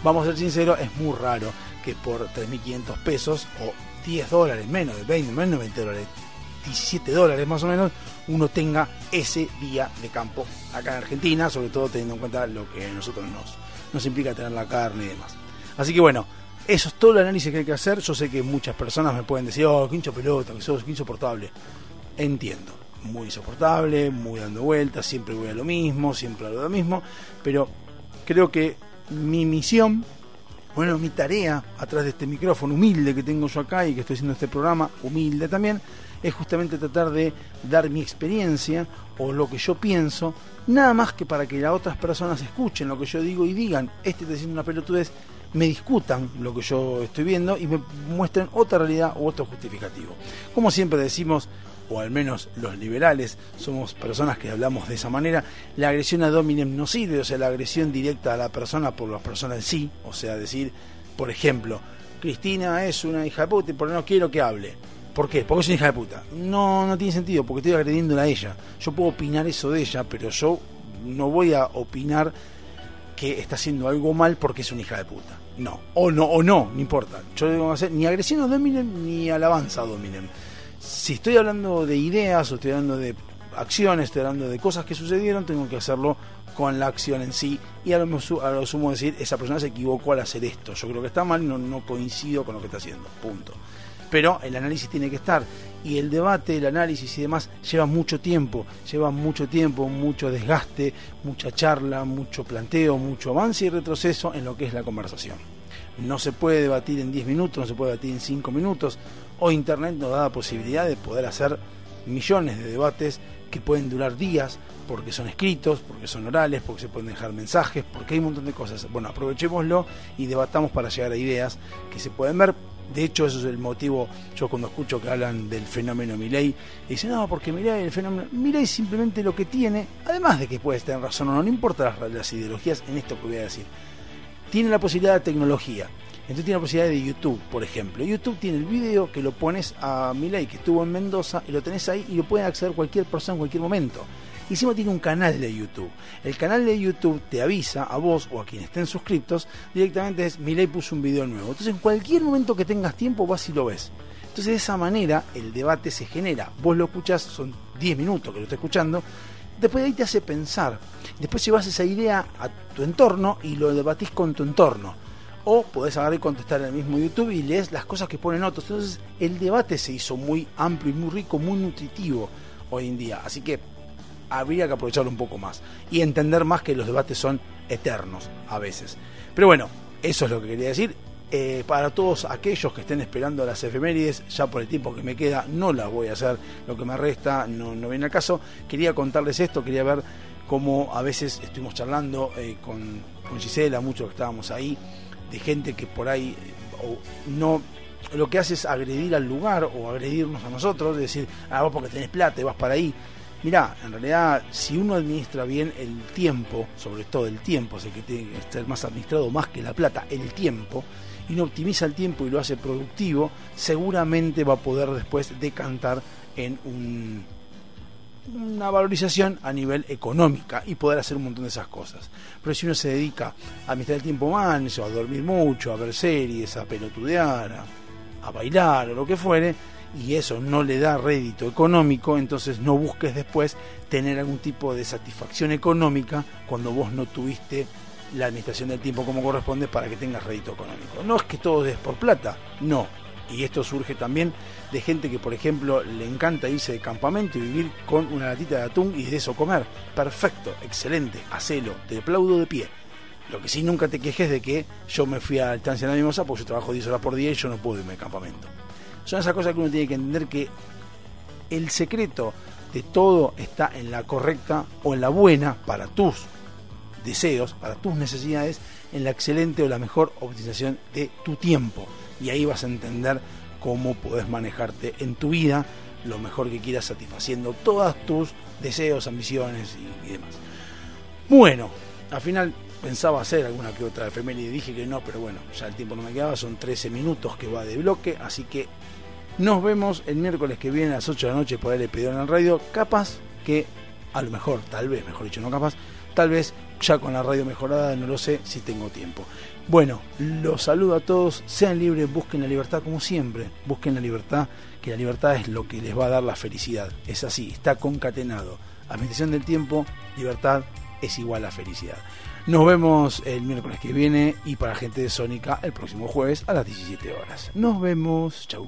vamos a ser sinceros, es muy raro que por 3.500 pesos o 10 dólares, menos de 20, menos de 20 dólares, 17 dólares más o menos, uno tenga ese día de campo acá en Argentina, sobre todo teniendo en cuenta lo que a nosotros nos, nos implica tener la carne y demás. Así que bueno, eso es todo el análisis que hay que hacer. Yo sé que muchas personas me pueden decir, oh, qué hincho pelota, que sos insoportable. Entiendo, muy insoportable, muy dando vueltas, siempre voy a lo mismo, siempre de lo mismo, pero creo que mi misión, bueno, mi tarea atrás de este micrófono humilde que tengo yo acá y que estoy haciendo este programa, humilde también, es justamente tratar de dar mi experiencia o lo que yo pienso, nada más que para que las otras personas escuchen lo que yo digo y digan, este está diciendo una pelotudez, me discutan lo que yo estoy viendo y me muestren otra realidad u otro justificativo. Como siempre decimos, o al menos los liberales somos personas que hablamos de esa manera, la agresión a dominem no sirve, o sea, la agresión directa a la persona por la persona en sí, o sea, decir, por ejemplo, Cristina es una hija de puta por no quiero que hable. ¿Por qué? Porque es una hija de puta. No, no tiene sentido, porque estoy agrediéndola a ella. Yo puedo opinar eso de ella, pero yo no voy a opinar que está haciendo algo mal porque es una hija de puta. No, o no, o no, no importa. Yo no que hacer ni agresión a dominem ni alabanza a dominem. Si estoy hablando de ideas estoy hablando de acciones, estoy hablando de cosas que sucedieron, tengo que hacerlo con la acción en sí y a lo, a lo sumo decir, esa persona se equivocó al hacer esto. Yo creo que está mal, no, no coincido con lo que está haciendo. Punto. Pero el análisis tiene que estar Y el debate, el análisis y demás lleva mucho tiempo, lleva mucho tiempo, mucho desgaste, mucha charla, mucho planteo, mucho avance y retroceso en lo que es la conversación. No se puede debatir en 10 minutos, no se puede debatir en 5 minutos. Hoy Internet nos da la posibilidad de poder hacer millones de debates que pueden durar días porque son escritos, porque son orales, porque se pueden dejar mensajes, porque hay un montón de cosas. Bueno, aprovechémoslo y debatamos para llegar a ideas que se pueden ver. De hecho, eso es el motivo, yo cuando escucho que hablan del fenómeno Milei, dicen, no, porque Milei, el fenómeno, Milei simplemente lo que tiene, además de que puedes tener razón o no, no importa las, las ideologías en esto que voy a decir, tiene la posibilidad de tecnología. Entonces tiene la posibilidad de YouTube, por ejemplo. YouTube tiene el video que lo pones a Milei, que estuvo en Mendoza, y lo tenés ahí y lo puede acceder cualquier persona en cualquier momento. Y encima tiene un canal de YouTube. El canal de YouTube te avisa a vos o a quienes estén suscriptos, directamente es Milei puso un video nuevo. Entonces en cualquier momento que tengas tiempo vas y lo ves. Entonces de esa manera el debate se genera. Vos lo escuchás, son 10 minutos que lo estás escuchando, después de ahí te hace pensar. Después llevas esa idea a tu entorno y lo debatís con tu entorno. O podés agarrar y contestar en el mismo YouTube y lees las cosas que ponen otros. Entonces el debate se hizo muy amplio y muy rico, muy nutritivo hoy en día. Así que habría que aprovecharlo un poco más. Y entender más que los debates son eternos a veces. Pero bueno, eso es lo que quería decir. Eh, para todos aquellos que estén esperando las efemérides, ya por el tiempo que me queda, no las voy a hacer. Lo que me resta no, no viene al caso. Quería contarles esto, quería ver cómo a veces estuvimos charlando eh, con, con Gisela, muchos que estábamos ahí, de gente que por ahí eh, o no lo que hace es agredir al lugar o agredirnos a nosotros, decir, ah, vos porque tenés plata y vas para ahí. Mirá, en realidad, si uno administra bien el tiempo, sobre todo el tiempo, es el que tiene que estar más administrado más que la plata, el tiempo, y uno optimiza el tiempo y lo hace productivo, seguramente va a poder después decantar en un, una valorización a nivel económica y poder hacer un montón de esas cosas. Pero si uno se dedica a administrar el tiempo manso, a dormir mucho, a ver series, a pelotudear, a, a bailar o lo que fuere, y eso no le da rédito económico, entonces no busques después tener algún tipo de satisfacción económica cuando vos no tuviste la administración del tiempo como corresponde para que tengas rédito económico. No es que todo es por plata, no. Y esto surge también de gente que, por ejemplo, le encanta irse de campamento y vivir con una latita de atún y de eso comer. Perfecto, excelente, hacelo, te aplaudo de pie. Lo que sí nunca te quejes de que yo me fui a estancia la mimosa porque yo trabajo 10 horas por día y yo no puedo irme de campamento. Son esas cosas que uno tiene que entender que el secreto de todo está en la correcta o en la buena para tus deseos, para tus necesidades, en la excelente o la mejor optimización de tu tiempo. Y ahí vas a entender cómo podés manejarte en tu vida lo mejor que quieras satisfaciendo todos tus deseos, ambiciones y, demás. Bueno, al final pensaba hacer alguna que otra efeméride y dije que no, pero bueno, ya el tiempo no me quedaba, son 13 minutos que va de bloque, así que nos vemos el miércoles que viene a las 8 de la noche por el Pedón en el radio, capaz que, a lo mejor, tal vez, mejor dicho, no capaz, tal vez ya con la radio mejorada, no lo sé si tengo tiempo. Bueno, los saludo a todos, sean libres, busquen la libertad como siempre, busquen la libertad, que la libertad es lo que les va a dar la felicidad, es así, está concatenado. Administración del tiempo, libertad es igual a felicidad. Nos vemos el miércoles que viene y para gente de Sónica el próximo jueves a las 17 horas. Nos vemos, chau.